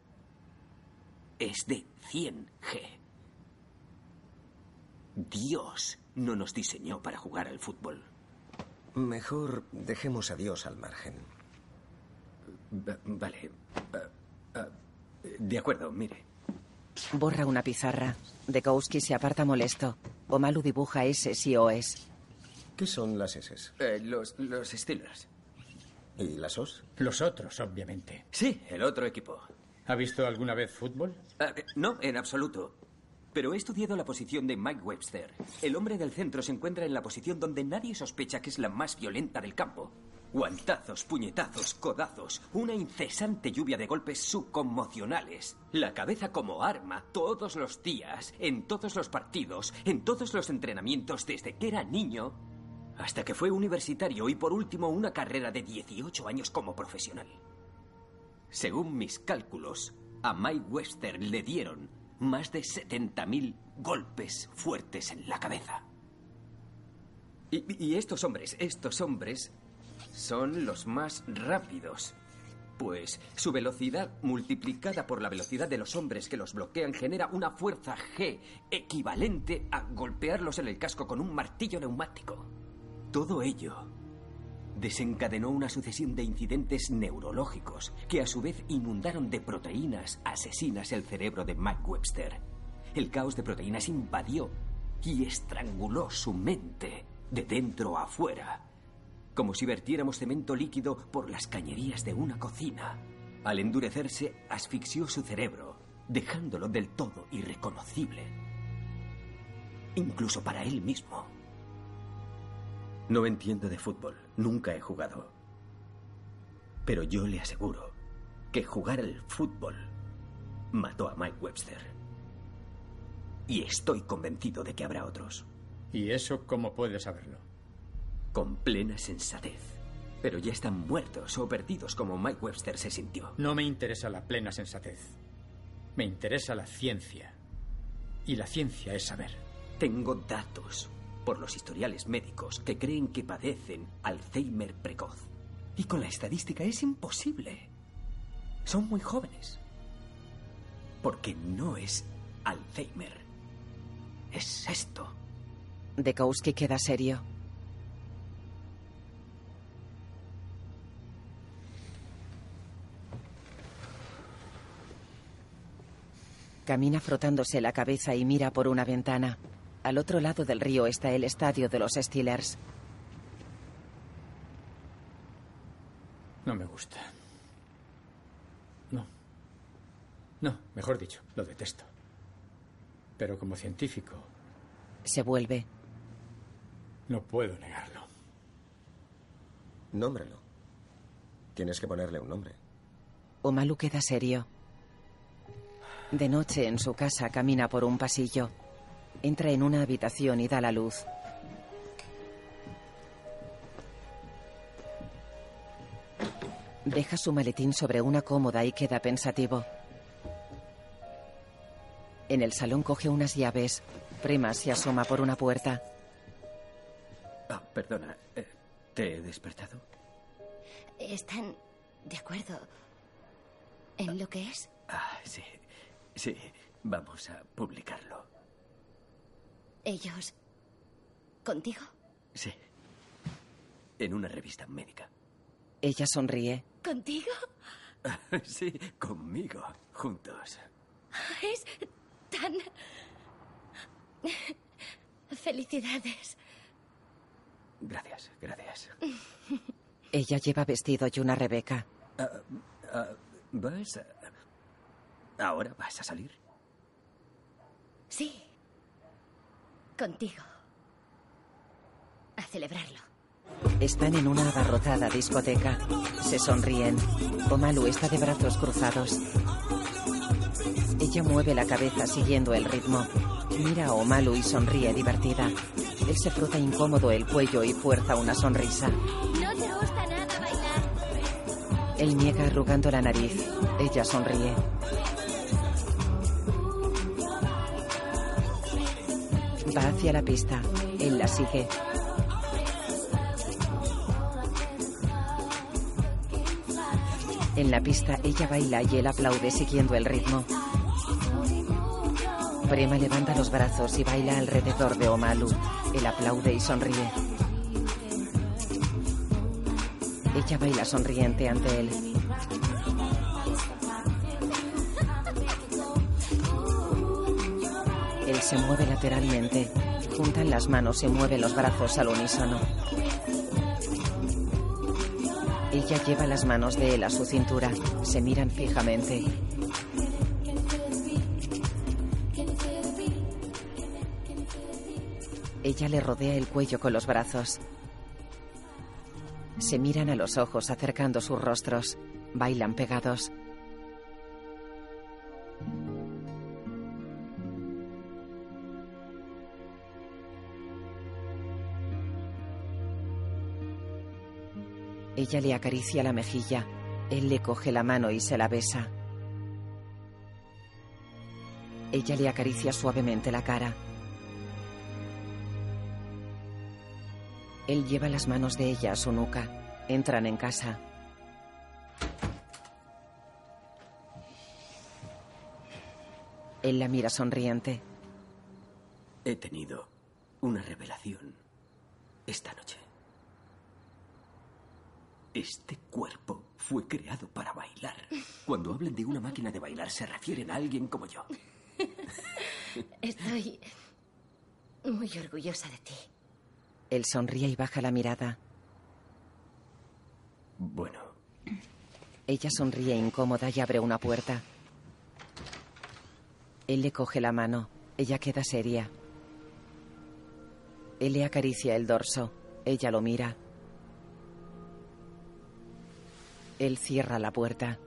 es de 100 G. Dios no nos diseñó para jugar al fútbol. Mejor dejemos a Dios al margen. Vale. Uh, uh, de acuerdo, mire. Borra una pizarra. Dekowski se aparta molesto. Omalu dibuja S y O's. ¿Qué son las S? Eh, los, los Steelers. ¿Y las O's? Los otros, obviamente. Sí, el otro equipo. ¿Ha visto alguna vez fútbol? Ah, eh, no, en absoluto. Pero he estudiado la posición de Mike Webster. El hombre del centro se encuentra en la posición donde nadie sospecha que es la más violenta del campo. Guantazos, puñetazos, codazos, una incesante lluvia de golpes subconmocionales. La cabeza como arma todos los días, en todos los partidos, en todos los entrenamientos desde que era niño hasta que fue universitario y por último una carrera de 18 años como profesional. Según mis cálculos, a Mike Webster le dieron más de 70.000 golpes fuertes en la cabeza. Y, y estos hombres, estos hombres son los más rápidos. Pues su velocidad multiplicada por la velocidad de los hombres que los bloquean genera una fuerza G equivalente a golpearlos en el casco con un martillo neumático. Todo ello desencadenó una sucesión de incidentes neurológicos que a su vez inundaron de proteínas asesinas el cerebro de Mike Webster. El caos de proteínas invadió y estranguló su mente de dentro a afuera, como si vertiéramos cemento líquido por las cañerías de una cocina. Al endurecerse, asfixió su cerebro, dejándolo del todo irreconocible, incluso para él mismo. No entiendo de fútbol, nunca he jugado. Pero yo le aseguro que jugar al fútbol mató a Mike Webster. Y estoy convencido de que habrá otros. ¿Y eso cómo puedes saberlo? Con plena sensatez. Pero ya están muertos o perdidos como Mike Webster se sintió. No me interesa la plena sensatez. Me interesa la ciencia. Y la ciencia es saber. Tengo datos por los historiales médicos que creen que padecen Alzheimer precoz. Y con la estadística es imposible. Son muy jóvenes. Porque no es Alzheimer. Es esto. Dekowski queda serio. Camina frotándose la cabeza y mira por una ventana. Al otro lado del río está el estadio de los Steelers. No me gusta. No. No, mejor dicho, lo detesto. Pero como científico, Se vuelve. no puedo negarlo. Nómbralo. Tienes que ponerle un nombre. Omalu queda serio. De noche en su casa camina por un pasillo. Entra en una habitación y da la luz. Deja su maletín sobre una cómoda y queda pensativo. En el salón coge unas llaves. Prema se asoma por una puerta. Ah, perdona, eh, ¿te he despertado? ¿Están de acuerdo en lo que es? Ah, sí. Sí, vamos a publicarlo. ¿Ellos contigo? Sí. En una revista médica. Ella sonríe. ¿Contigo? Sí, conmigo, juntos. Es tan... Felicidades. Gracias, gracias. Ella lleva vestido y una Rebeca. Ah, ah, ¿Vas a... ¿Ahora vas a salir? Sí. Contigo. A celebrarlo. Están en una abarrotada discoteca. Se sonríen. Omalu está de brazos cruzados. Ella mueve la cabeza siguiendo el ritmo. Mira a Omalu y sonríe divertida. Él se frota incómodo el cuello y fuerza una sonrisa. No te gusta nada bailar. Él niega arrugando la nariz. Ella sonríe. Va hacia la pista. Él la sigue. En la pista ella baila y él aplaude siguiendo el ritmo. Prema levanta los brazos y baila alrededor de Omalu. Él aplaude y sonríe. Ella baila sonriente ante él. Se mueve lateralmente. Juntan las manos y mueve los brazos al unísono. Ella lleva las manos de él a su cintura. Se miran fijamente. Ella le rodea el cuello con los brazos. Se miran a los ojos acercando sus rostros. Bailan pegados. Ella le acaricia la mejilla. Él le coge la mano y se la besa. Ella le acaricia suavemente la cara. Él lleva las manos de ella a su nuca. Entran en casa. Él la mira sonriente. He tenido una revelación esta noche. Este cuerpo fue creado para bailar. Cuando hablan de una máquina de bailar se refieren a alguien como yo. Estoy muy orgullosa de ti. Él sonríe y baja la mirada. Bueno, Ella sonríe incómoda y abre una puerta. Él le coge la mano. Ella queda seria. Él le acaricia el dorso. Ella lo mira. Él cierra la puerta.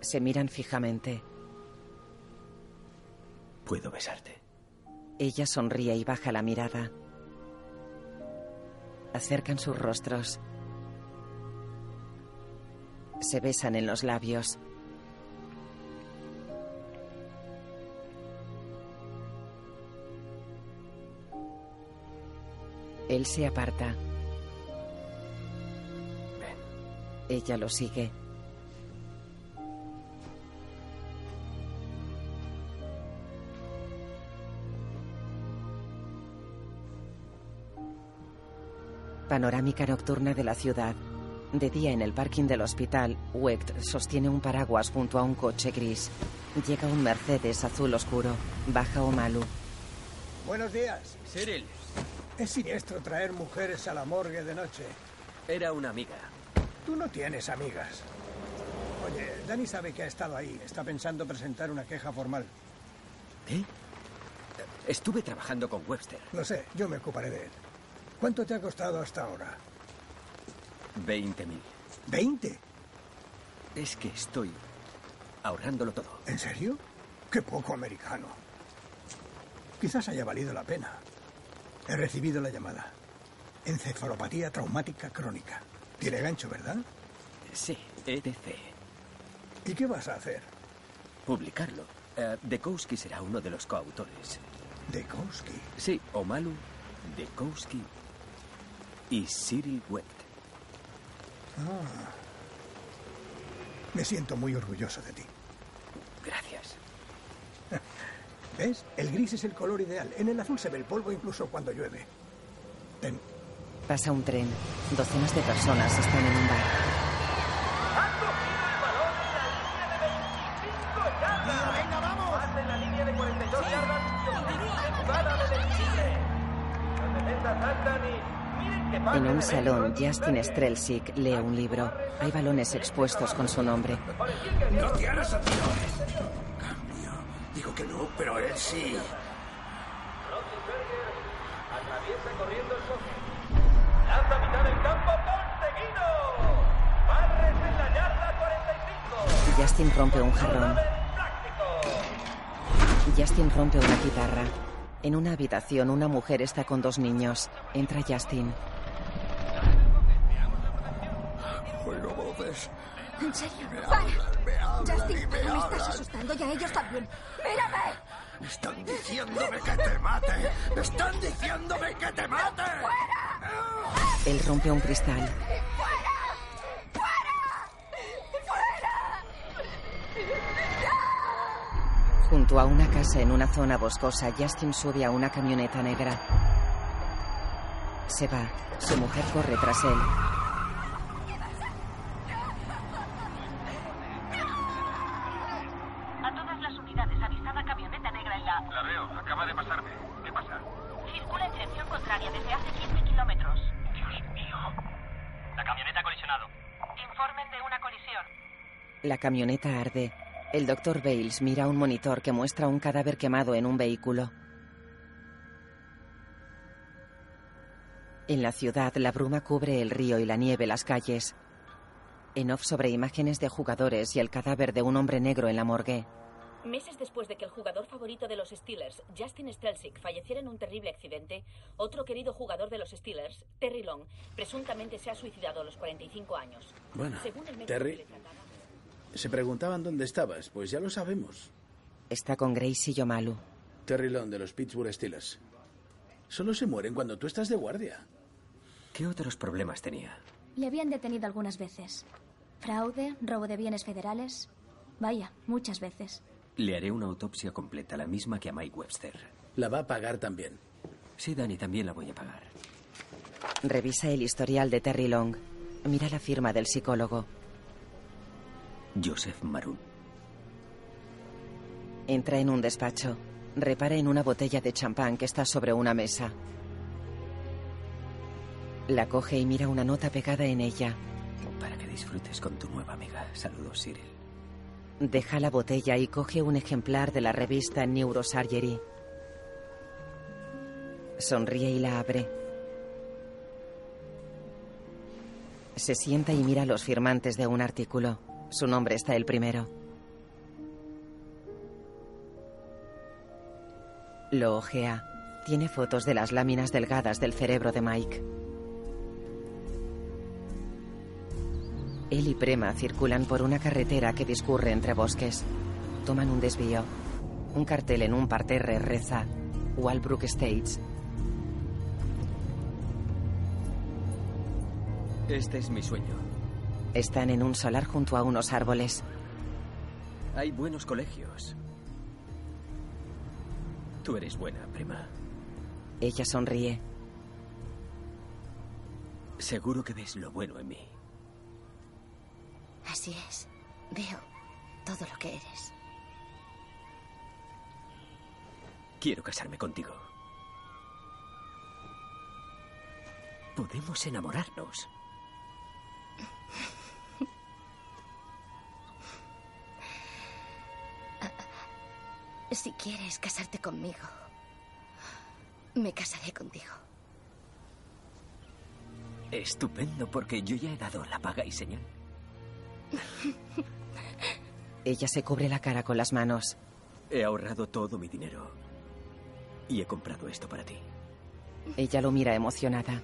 Se miran fijamente. puedo besarte. Ella sonríe y baja la mirada. Acercan sus rostros. Se besan en los labios. Él se aparta. Ella lo sigue. Panorámica nocturna de la ciudad. De día en el parking del hospital, Wecht sostiene un paraguas junto a un coche gris. Llega un Mercedes azul oscuro. Baja Omalu. Buenos días. Cyril. Es siniestro traer mujeres a la morgue de noche. Era una amiga. Tú no tienes amigas. Oye, Dani sabe que ha estado ahí. Está pensando presentar una queja formal. ¿Qué? Estuve trabajando con Webster. Lo sé, yo me ocuparé de él. ¿Cuánto te ha costado hasta ahora? 20.000. ¿20? Es que estoy ahorrándolo todo. ¿En serio? Qué poco americano. Quizás haya valido la pena. He recibido la llamada. Encefalopatía traumática crónica. Tiene gancho, ¿verdad? Sí, ETC. ¿Y qué vas a hacer? Publicarlo. Eh, Dekowski será uno de los coautores. ¿Dekowski? Sí, Omalu, Dekowski y Cyril Webb. Ah. Me siento muy orgulloso de ti. Gracias. ¿Ves? El gris es el color ideal. En el azul se ve el polvo incluso cuando llueve. Ten. Pasa un tren. Docenas de personas están en un bar. En la línea de 42 yardas y obtenida jugada de desquite. Los defensas saltan y... ¡Miren qué pase En un salón, Justin Strelsic lee un libro. Hay balones expuestos con su nombre. No tienes sentido. Cambio. Digo que no, pero él sí. Roethlisberger atraviesa corriendo el choque. Lanza a mitad del campo conseguido. Barres en la yarda 45. Justin rompe un jarrón. Justin rompe una guitarra. En una habitación, una mujer está con dos niños. Entra Justin. Oigo voces. ¿En serio? Me ¡Para! hablan, me hablan Justin, y me me estás asustando y a ellos también. ¡Mírame! Están diciéndome que te mate. Están diciéndome que te mate. Él rompe un cristal. Junto a una casa en una zona boscosa, Justin sube a una camioneta negra. Se va. Su mujer corre tras él. La camioneta arde. El doctor Bales mira un monitor que muestra un cadáver quemado en un vehículo. En la ciudad, la bruma cubre el río y la nieve las calles. En off sobre imágenes de jugadores y el cadáver de un hombre negro en la morgue. Meses después de que el jugador favorito de los Steelers, Justin Strelsick, falleciera en un terrible accidente, otro querido jugador de los Steelers, Terry Long, presuntamente se ha suicidado a los 45 años. Bueno, Según el médico Terry- que le trataba- Se preguntaban dónde estabas, pues ya lo sabemos. Está con Gracie Yomalu. Terry Long de los Pittsburgh Steelers. Solo se mueren cuando tú estás de guardia. ¿Qué otros problemas tenía? Le habían detenido algunas veces. Fraude, robo de bienes federales. Vaya, muchas veces. Le haré una autopsia completa, la misma que a Mike Webster. La va a pagar también. Sí, Dani, también la voy a pagar. Revisa el historial de Terry Long. Mira la firma del psicólogo. Joseph Marun. Entra en un despacho. Repara en una botella de champán que está sobre una mesa. La coge y mira una nota pegada en ella. Para que disfrutes con tu nueva amiga. Saludos, Cyril. Deja la botella y coge un ejemplar de la revista Neurosurgery. Sonríe y la abre. Se sienta y mira los firmantes de un artículo. Su nombre está el primero. Lo ojea. Tiene fotos de las láminas delgadas del cerebro de Mike. Él y Prema circulan por una carretera que discurre entre bosques. Toman un desvío. Un cartel en un parterre reza Walbrook Estates. Este es mi sueño. Están en un solar junto a unos árboles. Hay buenos colegios. Tú eres buena, prima. Ella sonríe. Seguro que ves lo bueno en mí. Así es. Veo todo lo que eres. Quiero casarme contigo. Podemos enamorarnos. Si quieres casarte conmigo, me casaré contigo. Estupendo, porque yo ya he dado la paga y señal. Ella se cubre la cara con las manos. He ahorrado todo mi dinero. Y he comprado esto para ti. Ella lo mira emocionada.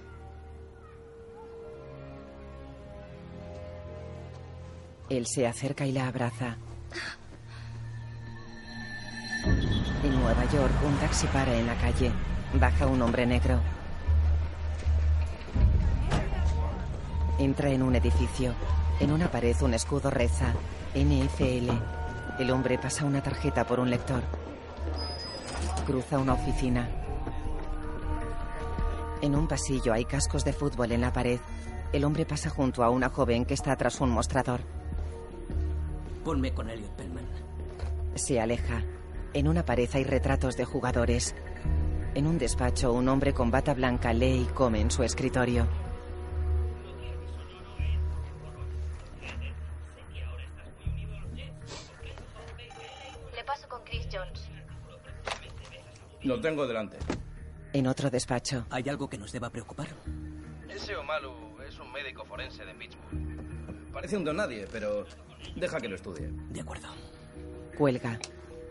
Él se acerca y la abraza. En Nueva York, un taxi para en la calle. Baja un hombre negro. Entra en un edificio. En una pared un escudo reza NFL. El hombre pasa una tarjeta por un lector. Cruza una oficina. En un pasillo hay cascos de fútbol en la pared. El hombre pasa junto a una joven que está tras un mostrador. Ponme con Elliot Pellman. Se aleja. En una pared hay retratos de jugadores. En un despacho, un hombre con bata blanca lee y come en su escritorio. Le paso con Chris Jones. Lo tengo delante. En otro despacho. ¿Hay algo que nos deba preocupar? Ese Omalu es un médico forense de Pittsburgh. Parece un don nadie, pero deja que lo estudie. De acuerdo. Cuelga.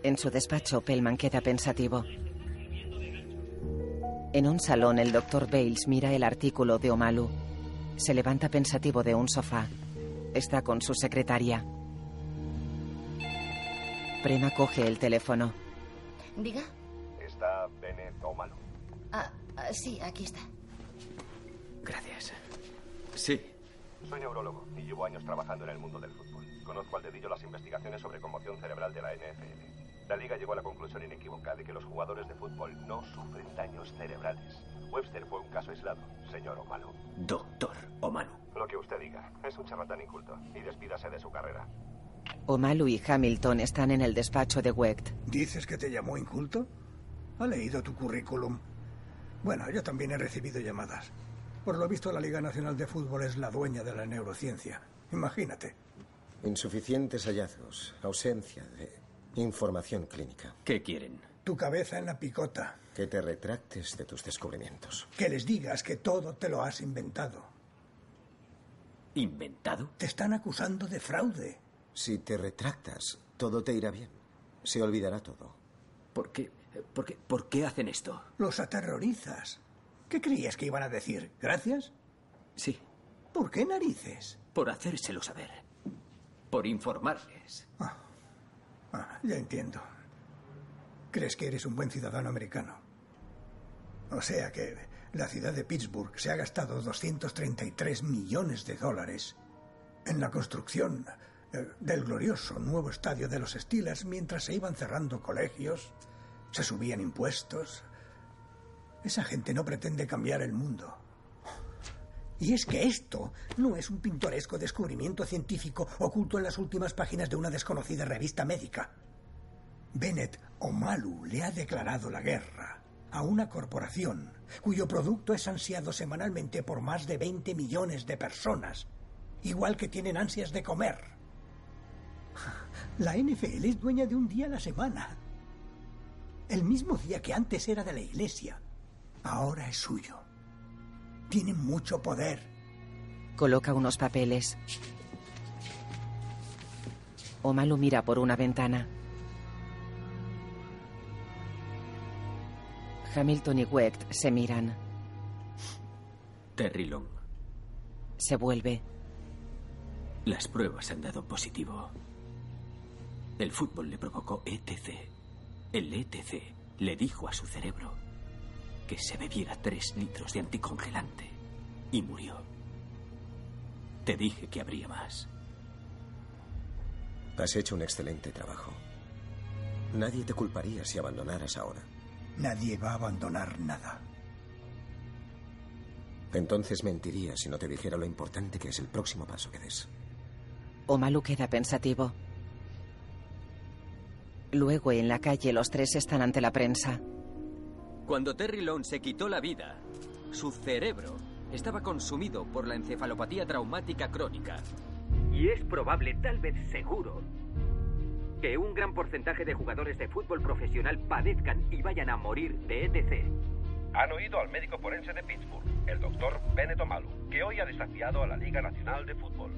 En su despacho, Pellman queda pensativo. En un salón, el doctor Bales mira el artículo de Omalu. Se levanta pensativo de un sofá. Está con su secretaria. Prema coge el teléfono. Diga. ¿Está Bennett Omalu? Ah, ah, sí, aquí está. Gracias. Sí. Soy neurólogo y llevo años trabajando en el mundo del fútbol. Conozco al dedillo las investigaciones sobre conmoción cerebral de la NFL. La liga llegó a la conclusión inequívoca de que los jugadores de fútbol no sufren daños cerebrales. Webster fue un caso aislado, señor Omalu. Doctor Omalu. Lo que usted diga. Es un charlatán inculto. Y despídase de su carrera. Omalu y Hamilton están en el despacho de Wecht. ¿Dices que te llamó inculto? Ha leído tu currículum. Bueno, yo también he recibido llamadas. Por lo visto, la Liga Nacional de Fútbol es la dueña de la neurociencia. Imagínate. Insuficientes hallazgos, ausencia de información clínica. ¿Qué quieren? Tu cabeza en la picota. Que te retractes de tus descubrimientos. Que les digas que todo te lo has inventado. ¿Inventado? Te están acusando de fraude. Si te retractas, todo te irá bien. Se olvidará todo. ¿Por qué? ¿Por qué, ¿Por qué hacen esto? Los aterrorizas. ¿Qué creías que iban a decir? ¿Gracias? Sí. ¿Por qué narices? Por hacérselo saber. Por informarles. Ah, ah, ya entiendo. Crees que eres un buen ciudadano americano. O sea que la ciudad de Pittsburgh se ha gastado 233 millones de dólares en la construcción eh, del glorioso nuevo estadio de los Steelers mientras se iban cerrando colegios, se subían impuestos. Esa gente no pretende cambiar el mundo. Y es que esto no es un pintoresco descubrimiento científico oculto en las últimas páginas de una desconocida revista médica. Bennett Omalu le ha declarado la guerra a una corporación cuyo producto es ansiado semanalmente por más de 20 millones de personas, igual que tienen ansias de comer. La NFL es dueña de un día a la semana. El mismo día que antes era de la Iglesia, ahora es suyo. Tiene mucho poder. Coloca unos papeles. Omalu mira por una ventana. Hamilton y Wecht se miran. Terry Long, Se vuelve. las pruebas han dado positivo. El fútbol le provocó ETC. El ETC le dijo a su cerebro que se bebiera tres litros de anticongelante y murió. Te dije que habría más. Has hecho un excelente trabajo. Nadie te culparía si abandonaras ahora. Nadie va a abandonar nada. Entonces mentiría si no te dijera lo importante que es el próximo paso que des. Omalu queda pensativo. Luego en la calle los tres están ante la prensa. Cuando Terry Long se quitó la vida, su cerebro estaba consumido por la encefalopatía traumática crónica. Y es probable, tal vez seguro, que un gran porcentaje de jugadores de fútbol profesional padezcan y vayan a morir de ETC. Han oído al médico forense de Pittsburgh, el doctor Bennett Omalu, que hoy ha desafiado a la Liga Nacional de Fútbol.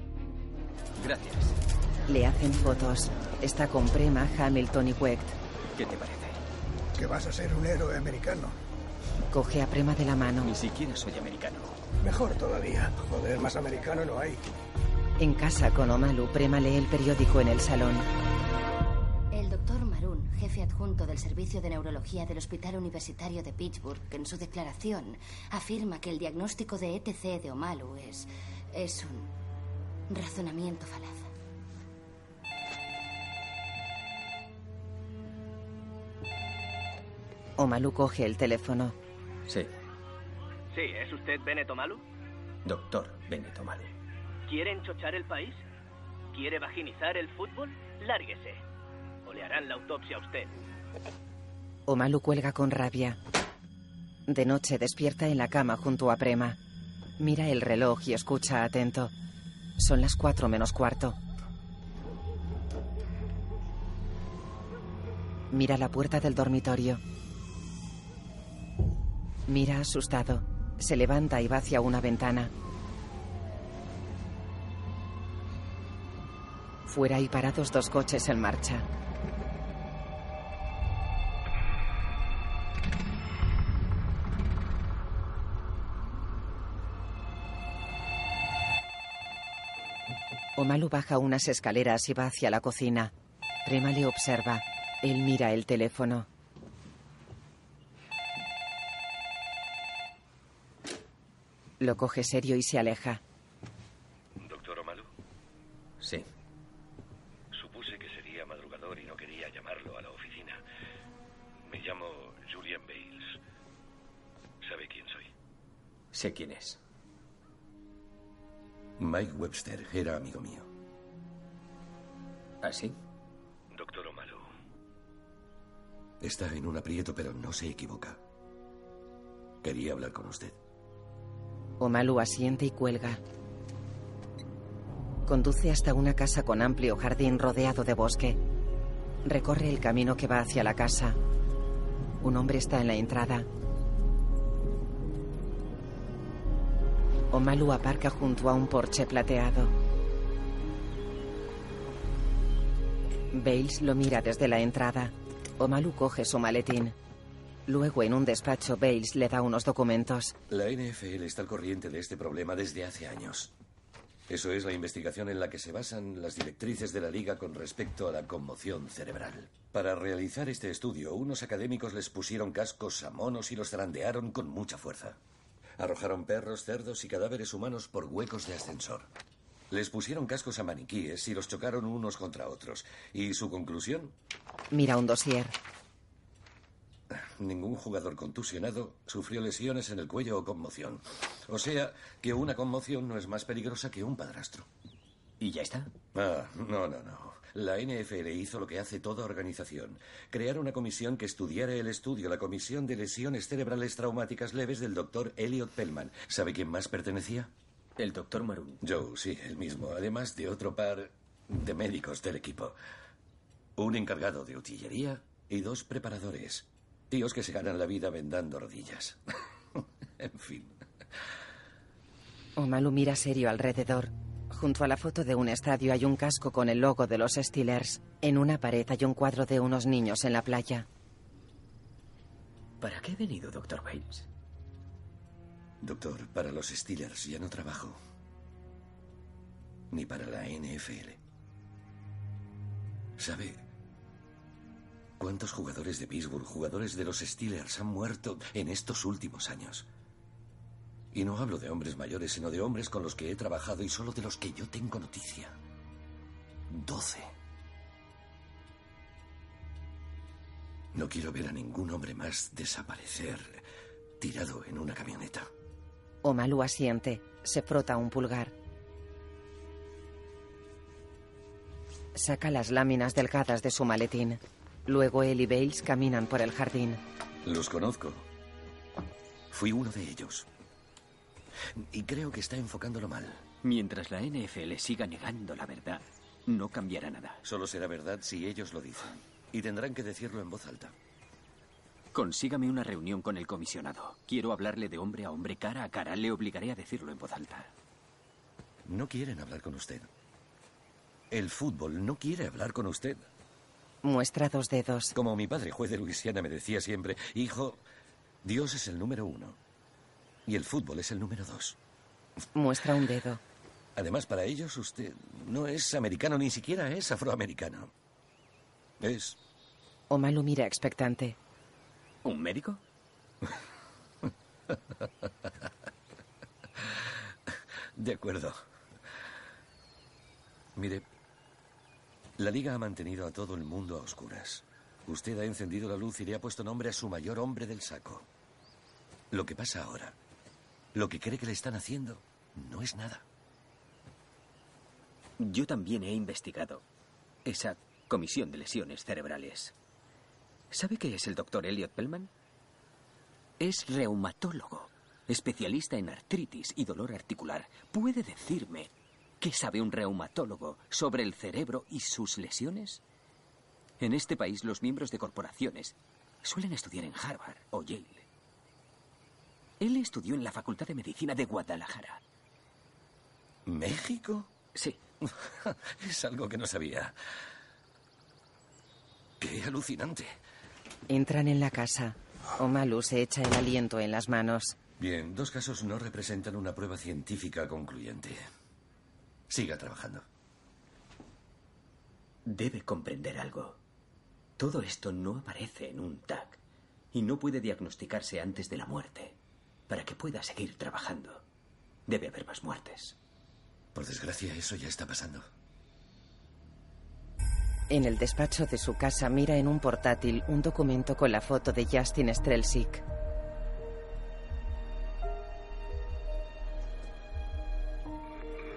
Gracias. Le hacen fotos. Está con Prema, Hamilton y Wecht. ¿Qué te parece? Que vas a ser un héroe americano. Coge a Prema de la mano. Ni siquiera soy americano. Mejor todavía. Joder, más americano no hay. En casa con Omalu, Prema lee el periódico en el salón. El doctor Maroon, jefe adjunto del Servicio de Neurología del Hospital Universitario de Pittsburgh, en su declaración afirma que el diagnóstico de ETC de Omalu es. es un razonamiento falaz. Omalu coge el teléfono. Sí, Sí, ¿es usted Benito Malu? doctor Benito Malu. ¿Quiere enchochar el país? ¿Quiere vaginizar el fútbol? Lárguese. O le harán la autopsia a usted. Omalu cuelga con rabia. De noche despierta en la cama junto a Prema. Mira el reloj y escucha atento. Son las cuatro menos cuarto. Mira la puerta del dormitorio. Mira asustado. Se levanta y va hacia una ventana. Fuera hay parados dos coches en marcha. Omalu baja unas escaleras y va hacia la cocina. Prema le observa. Él mira el teléfono. Lo coge serio y se aleja. Doctor Omalu, Sí. supuse que sería madrugador y no quería llamarlo a la oficina. Me llamo Julian Bales. ¿Sabe quién soy? Sé quién es. Mike Webster era amigo mío. ¿Ah, sí? Doctor Omalu, Está en un aprieto, pero no se equivoca. Quería hablar con usted. Omalu asiente y cuelga. Conduce hasta una casa con amplio jardín rodeado de bosque. Recorre el camino que va hacia la casa. Un hombre está en la entrada. Omalu aparca junto a un porche plateado. Bales lo mira desde la entrada. Omalu coge su maletín. Luego, en un despacho, Bales le da unos documentos. La NFL está al corriente de este problema desde hace años. Eso es la investigación en la que se basan las directrices de la liga con respecto a la conmoción cerebral. Para realizar este estudio, unos académicos les pusieron cascos a monos y los zarandearon con mucha fuerza. Arrojaron perros, cerdos y cadáveres humanos por huecos de ascensor. Les pusieron cascos a maniquíes y los chocaron unos contra otros. ¿Y su conclusión? Mira un dossier. Ningún jugador contusionado sufrió lesiones en el cuello o conmoción. O sea, que una conmoción no es más peligrosa que un padrastro. ¿Y ya está? Ah, no, no, no. La NFL hizo lo que hace toda organización. Crear una comisión que estudiara el estudio, la Comisión de Lesiones Cerebrales Traumáticas Leves del doctor Elliot Pellman. ¿Sabe quién más pertenecía? El doctor Maroon. Joe, sí, el mismo. Además de otro par de médicos del equipo. Un encargado de utillería y dos preparadores. Tíos que se ganan la vida vendando rodillas. en fin. Omalu mira serio alrededor. Junto a la foto de un estadio hay un casco con el logo de los Steelers. En una pared hay un cuadro de unos niños en la playa. ¿Para qué he venido, doctor Bates? Doctor, para los Steelers ya no trabajo. Ni para la NFL. ¿Sabe cuántos jugadores de Pittsburgh, jugadores de los Steelers han muerto en estos últimos años? Y no hablo de hombres mayores, sino de hombres con los que he trabajado y solo de los que yo tengo noticia. Doce. No quiero ver a ningún hombre más desaparecer tirado en una camioneta. Omalu asiente. Se frota un pulgar. Saca las láminas delgadas de su maletín. Luego él y Bales caminan por el jardín. Los conozco. Fui uno de ellos. Y creo que está enfocándolo mal. Mientras la NFL siga negando la verdad, no cambiará nada. Solo será verdad si ellos lo dicen. Y tendrán que decirlo en voz alta. Consígame una reunión con el comisionado. Quiero hablarle de hombre a hombre, cara a cara. Le obligaré a decirlo en voz alta. No quieren hablar con usted. El fútbol no quiere hablar con usted. Muestra dos dedos. Como mi padre, juez de Luisiana, me decía siempre, hijo, Dios es el número uno. Y el fútbol es el número dos. Muestra un dedo. Además, para ellos usted no es americano, ni siquiera es afroamericano. Es... Omalu mira expectante. ¿Un médico? De acuerdo. Mire, la liga ha mantenido a todo el mundo a oscuras. Usted ha encendido la luz y le ha puesto nombre a su mayor hombre del saco. Lo que pasa ahora, lo que cree que le están haciendo, no es nada. Yo también he investigado esa comisión de lesiones cerebrales. ¿Sabe qué es el doctor Elliot Pellman? Es reumatólogo, especialista en artritis y dolor articular. ¿Puede decirme qué sabe un reumatólogo sobre el cerebro y sus lesiones? En este país los miembros de corporaciones suelen estudiar en Harvard o Yale. Él estudió en la Facultad de Medicina de Guadalajara. ¿México? Sí. es algo que no sabía. Qué alucinante. Entran en la casa. Omalu se echa el aliento en las manos. Bien, dos casos no representan una prueba científica concluyente. Siga trabajando. Debe comprender algo. Todo esto no aparece en un TAC y no puede diagnosticarse antes de la muerte. Para que pueda seguir trabajando, debe haber más muertes. Por desgracia, eso ya está pasando. En el despacho de su casa mira en un portátil un documento con la foto de Justin Strelsick.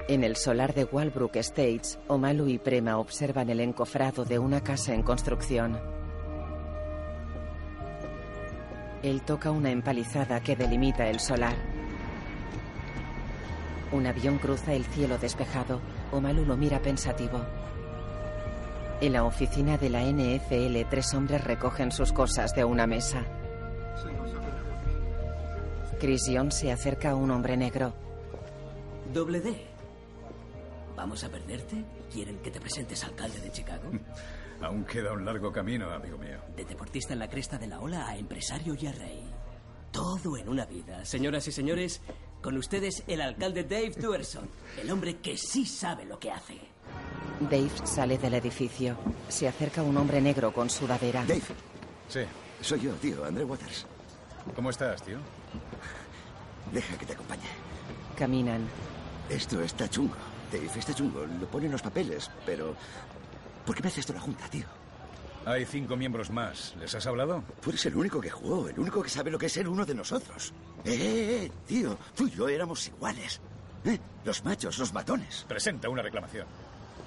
En el solar de Walbrook Estates, Omalu y Prema observan el encofrado de una casa en construcción. Él toca una empalizada que delimita el solar. Un avión cruza el cielo despejado. Omalu lo mira pensativo. En la oficina de la NFL, tres hombres recogen sus cosas de una mesa. Chris Jones se acerca a un hombre negro. Doble D. ¿Vamos a perderte? ¿Quieren que te presentes alcalde de Chicago? Aún queda un largo camino, amigo mío. De deportista en la cresta de la ola a empresario y a rey. Todo en una vida. Señoras y señores, con ustedes el alcalde Dave Duerson, el hombre que sí sabe lo que hace. Dave sale del edificio. Se acerca un hombre negro con sudadera. Dave. Sí. Soy yo, tío, André Waters. ¿Cómo estás, tío? Deja que te acompañe. Caminan. Esto está chungo. Dave, está chungo. Lo pone en los papeles, pero... ¿Por qué me haces esto la junta, tío? Hay cinco miembros más. ¿Les has hablado? Tú eres el único que jugó, el único que sabe lo que es ser uno de nosotros. Eh, eh, eh, tío, tú y yo éramos iguales. ¿Eh? Los machos, los matones. Presenta una reclamación.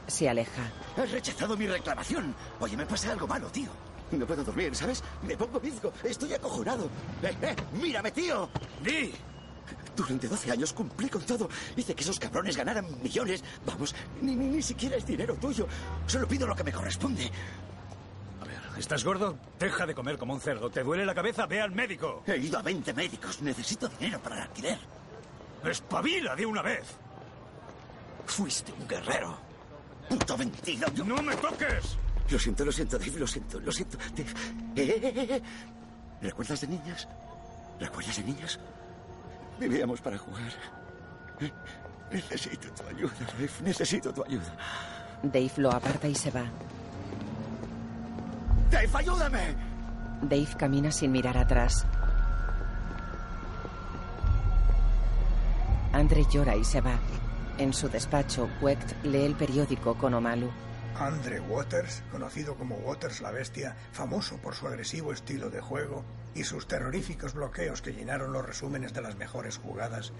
Se aleja. Has rechazado mi reclamación. Oye, me pasa algo malo, tío. No puedo dormir, ¿sabes? Me pongo bizco. Estoy acojonado. ¡Eh, eh! ¡Mírame, tío! ¡Di! Durante 12 años cumplí con todo. Hice que esos cabrones ganaran millones. Vamos, ni, ni, ni siquiera es dinero tuyo. Solo pido lo que me corresponde. ¿Estás gordo? Deja de comer como un cerdo. ¿Te duele la cabeza? Ve al médico. He ido a 20 médicos. Necesito dinero para el alquiler. ¡Espabila de una vez! Fuiste un guerrero. Puto mentido. ¡No me toques! Lo siento, lo siento, Dave, lo siento, lo siento. Dave. Eh, eh, eh. ¿Recuerdas de niñas? ¿Recuerdas de niñas? Vivíamos para jugar. Necesito tu ayuda, Dave. Necesito tu ayuda. Dave lo aparta y se va. ¡Dave, ayúdame! Dave camina sin mirar atrás. Andre llora y se va. En su despacho, Wecht lee el periódico con Omalu. Andre Waters, conocido como Waters la Bestia, famoso por su agresivo estilo de juego y sus terroríficos bloqueos que llenaron los resúmenes de las mejores jugadas,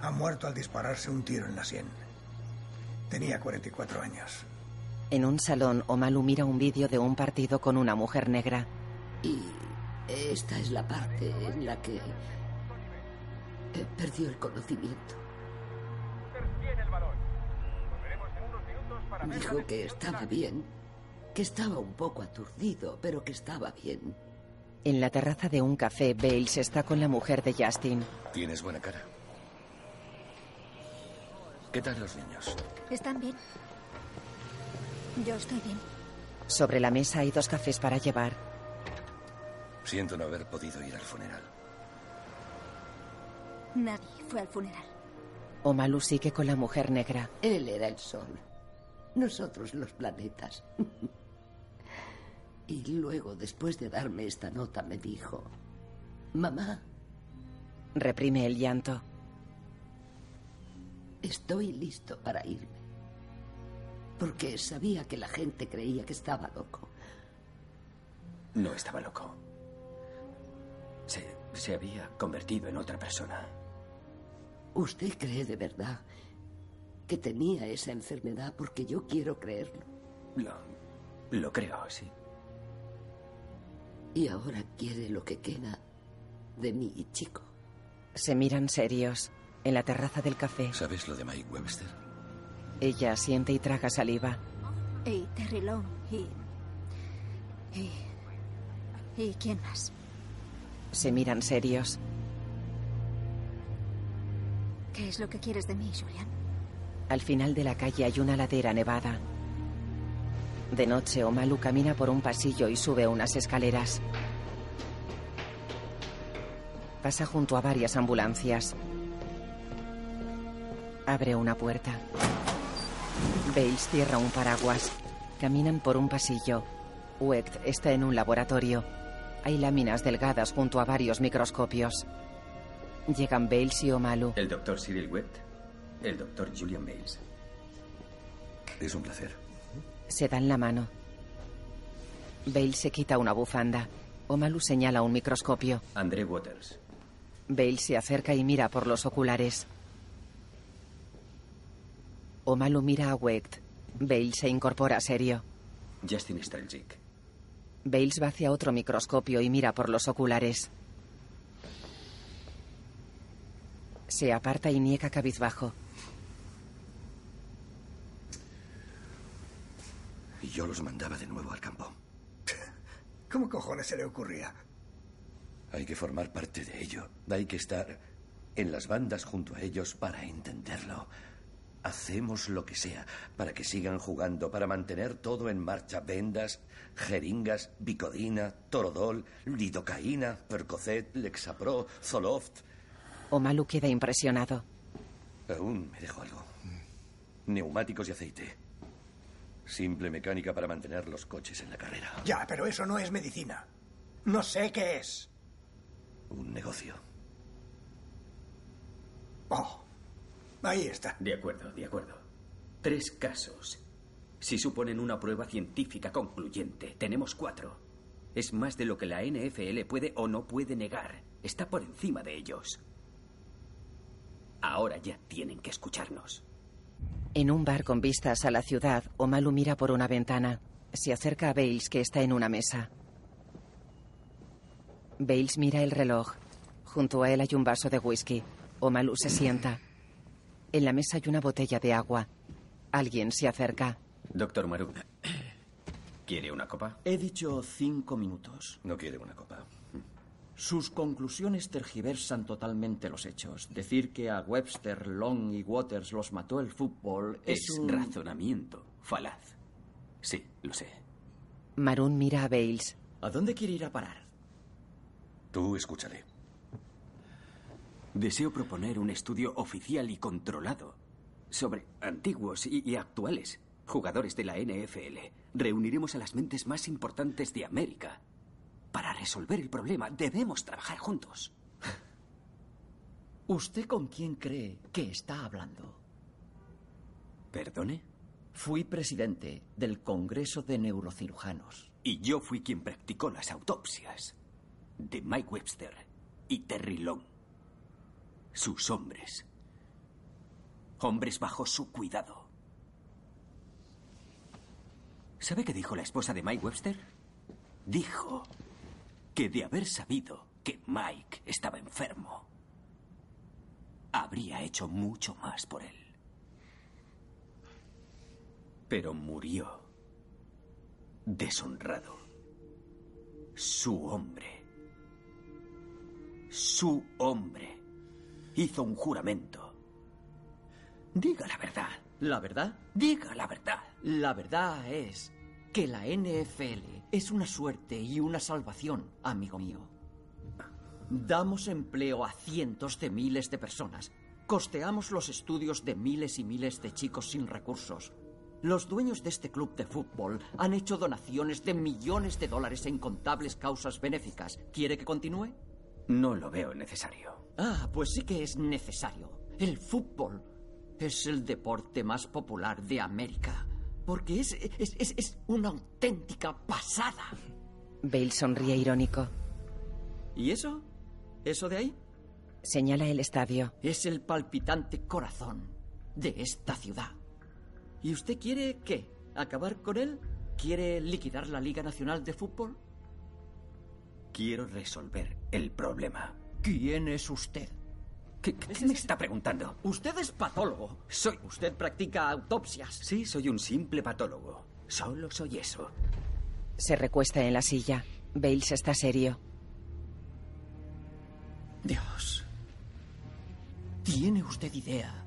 ha muerto al dispararse un tiro en la sien. Tenía 44 años. En un salón, Omalu mira un vídeo de un partido con una mujer negra. Y esta es la parte en la que perdió el conocimiento. Dijo que estaba bien, que estaba un poco aturdido, pero que estaba bien. En la terraza de un café, Bales está con la mujer de Justin. Tienes buena cara. ¿Qué tal los niños? ¿Están bien? Yo estoy bien. Sobre la mesa hay dos cafés para llevar. Siento no haber podido ir al funeral. Nadie fue al funeral. Omalu sigue con la mujer negra. Él era el sol. Nosotros los planetas. y luego, después de darme esta nota, me dijo, mamá, Reprime el llanto. estoy listo para irme. Porque sabía que la gente creía que estaba loco. No estaba loco. Se, se había convertido en otra persona. ¿Usted cree de verdad que tenía esa enfermedad? Porque yo quiero creerlo. Lo, lo creo, sí. Y ahora quiere lo que queda de mi chico. Se miran serios. En la terraza del café, ¿Sabes lo de Mike Webster? ella asiente y traga saliva. Y Terry Long y... y... ¿Y quién más? Se miran serios. ¿Qué es lo que quieres de mí, Julian? Al final de la calle hay una ladera nevada. De noche, Omalu camina por un pasillo y sube unas escaleras. Pasa junto a varias ambulancias. Abre una puerta. Bales cierra un paraguas. Caminan por un pasillo. Wecht está en un laboratorio. Hay láminas delgadas junto a varios microscopios. Llegan Bales y Omalu. El doctor Cyril Webb, el doctor Julian Bales. Es un placer. Se dan la mano. Bale se quita una bufanda. Omalu señala un microscopio. André Waters. Bale se acerca y mira por los oculares. Omalu mira a Wecht. Bale se incorpora serio. Justin Strelzik. Bales va hacia otro microscopio y mira por los oculares. Se aparta y niega cabizbajo. Y yo los mandaba de nuevo al campo. ¿Cómo cojones se le ocurría? Hay que formar parte de ello. Hay que estar en las bandas junto a ellos para entenderlo. Hacemos lo que sea para que sigan jugando, para mantener todo en marcha. Vendas, jeringas, bicodina, torodol, lidocaína, percocet, lexapro, zoloft. Omalu queda impresionado. Aún me dejo algo. Neumáticos y aceite. Simple mecánica para mantener los coches en la carrera. Ya, pero eso no es medicina. No sé qué es. Un negocio. Oh, ahí está. De acuerdo, de acuerdo. Tres casos. Si suponen una prueba científica concluyente, tenemos cuatro. Es más de lo que la NFL puede o no puede negar. Está por encima de ellos. Ahora ya tienen que escucharnos. En un bar con vistas a la ciudad, Omalu mira por una ventana. Se acerca a Bales, que está en una mesa. Bales mira el reloj. Junto a él hay un vaso de whisky. Omalu se sienta. En la mesa hay una botella de agua. Alguien se acerca. Doctor Maru, ¿quiere una copa? He dicho cinco minutos. No quiere una copa. Sus conclusiones tergiversan totalmente los hechos. Decir que a Webster, Long y Waters los mató el fútbol es, Es un... razonamiento falaz. Sí, lo sé. Maroon mira a Bales. ¿A dónde quiere ir a parar? Tú escúchale. Deseo proponer un estudio oficial y controlado sobre antiguos y, y actuales jugadores de la NFL. Reuniremos a las mentes más importantes de América. Para resolver el problema debemos trabajar juntos. ¿Usted con quién cree que está hablando? ¿Perdone? Fui presidente del Congreso de Neurocirujanos. Y yo fui quien practicó las autopsias de Mike Webster y Terry Long. Sus hombres. Hombres bajo su cuidado. ¿Sabe qué dijo la esposa de Mike Webster? Dijo que de haber sabido que Mike estaba enfermo, habría hecho mucho más por él. Pero murió deshonrado. Su hombre. Su hombre hizo un juramento. Diga la verdad. ¿La verdad? Diga la verdad. La verdad es que la NFL es una suerte y una salvación, amigo mío. Damos empleo a cientos de miles de personas. Costeamos los estudios de miles y miles de chicos sin recursos. Los dueños de este club de fútbol han hecho donaciones de millones de dólares en contables causas benéficas. ¿Quiere que continúe? No lo veo necesario. Ah, pues sí que es necesario. El fútbol es el deporte más popular de América. Porque es, es, es, es una auténtica pasada. Bale sonríe irónico. ¿Y eso? ¿Eso de ahí? Señala el estadio. Es el palpitante corazón de esta ciudad. ¿Y usted quiere qué? ¿Acabar con él? ¿Quiere liquidar la Liga Nacional de Fútbol? Quiero resolver el problema. ¿Quién es usted? ¿Qué, qué me está preguntando? Usted es patólogo. Soy. Usted practica autopsias. Sí, soy un simple patólogo. Solo soy eso. Se recuesta en la silla. Bales está serio. Dios. ¿Tiene usted idea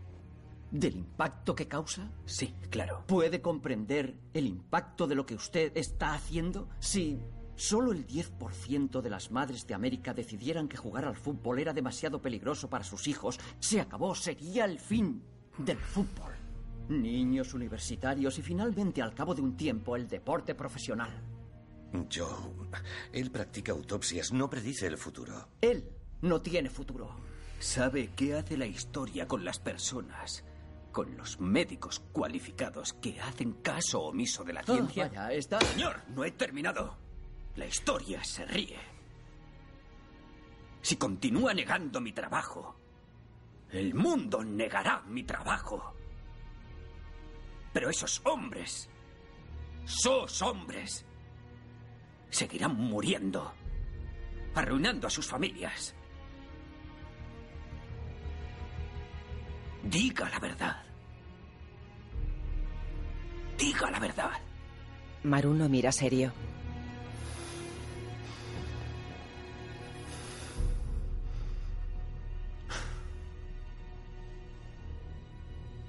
del impacto que causa? Sí, claro. ¿Puede comprender el impacto de lo que usted está haciendo? Si solo el 10% de las madres de América decidieran que jugar al fútbol era demasiado peligroso para sus hijos, se acabó, sería el fin del fútbol. Niños universitarios y finalmente, al cabo de un tiempo, el deporte profesional. Joe, él practica autopsias, no predice el futuro. Él no tiene futuro. ¿Sabe qué hace la historia con las personas? Con los médicos cualificados que hacen caso omiso de la ciencia. Ah, vaya, está... Señor, no he terminado. La historia se ríe. Si continúa negando mi trabajo, el mundo negará mi trabajo. Pero esos hombres, esos hombres, seguirán muriendo, arruinando a sus familias. Diga la verdad. Diga la verdad. Maroon lo mira serio.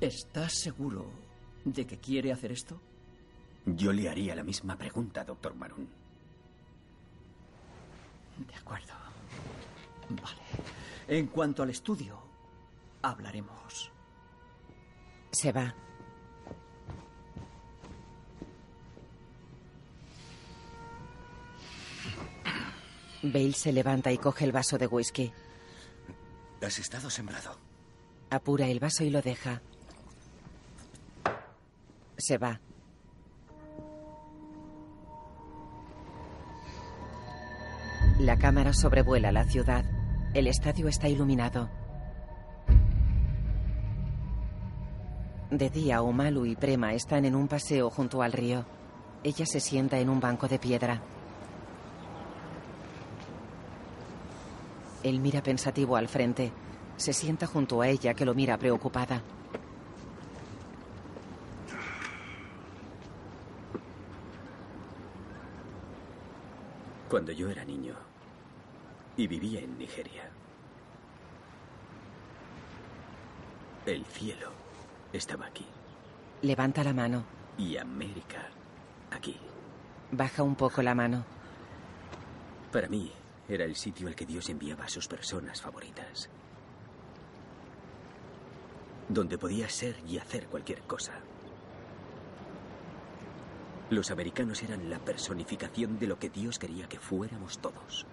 ¿Estás seguro de que quiere hacer esto? Yo le haría la misma pregunta, doctor Maroon. De acuerdo. Vale. En cuanto al estudio, hablaremos. Se va. Bale se levanta y coge el vaso de whisky. Has estado sembrado. Apura el vaso y lo deja. Se va. La cámara sobrevuela la ciudad. El estadio está iluminado. De día, Umalu y Prema están en un paseo junto al río. Ella se sienta en un banco de piedra. Él mira pensativo al frente. Se sienta junto a ella que lo mira preocupada. Cuando yo era niño y vivía en Nigeria, el cielo estaba aquí Levanta la mano. y América aquí. Baja un poco la mano. Para mí era el sitio al que Dios enviaba a sus personas favoritas. Donde podía ser y hacer cualquier cosa. Los americanos eran la personificación de lo que Dios quería que fuéramos todos.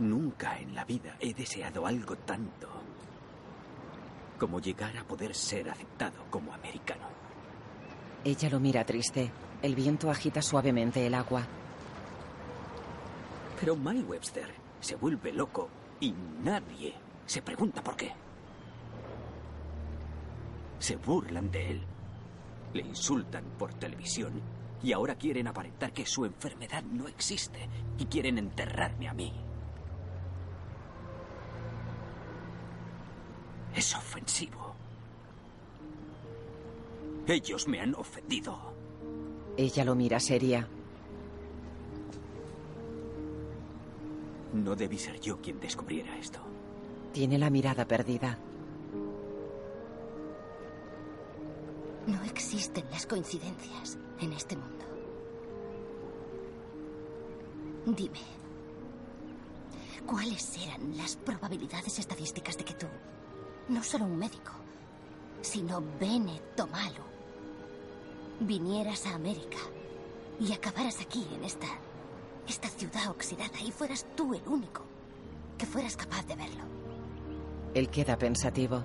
Nunca en la vida he deseado algo tanto como llegar a poder ser aceptado como americano. Ella lo mira triste. El viento agita suavemente el agua. Pero Mike Webster se vuelve loco y nadie se pregunta por qué. Se burlan de él. Le insultan por televisión y ahora quieren aparentar que su enfermedad no existe y quieren enterrarme a mí. Es ofensivo. Ellos me han ofendido. Ella lo mira seria. No debí ser yo quien descubriera esto. Tiene la mirada perdida. No existen las coincidencias en este mundo. Dime, ¿cuáles eran las probabilidades estadísticas de que tú, no solo un médico, sino Bennett Tomalu, vinieras a América y acabaras aquí en esta, esta ciudad oxidada y fueras tú el único que fueras capaz de verlo? Él queda pensativo.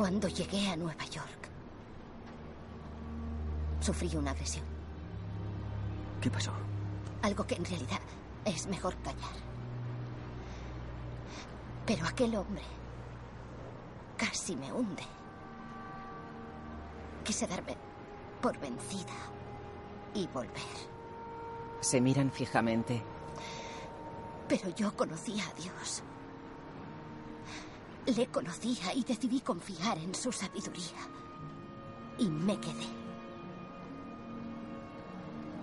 Cuando llegué a Nueva York, sufrí una agresión. ¿Qué pasó? Algo que en realidad es mejor callar. Pero aquel hombre casi me hunde. Quise darme por vencida y volver. Se miran fijamente. Pero yo conocía a Dios. Le conocía y decidí confiar en su sabiduría. Y me quedé.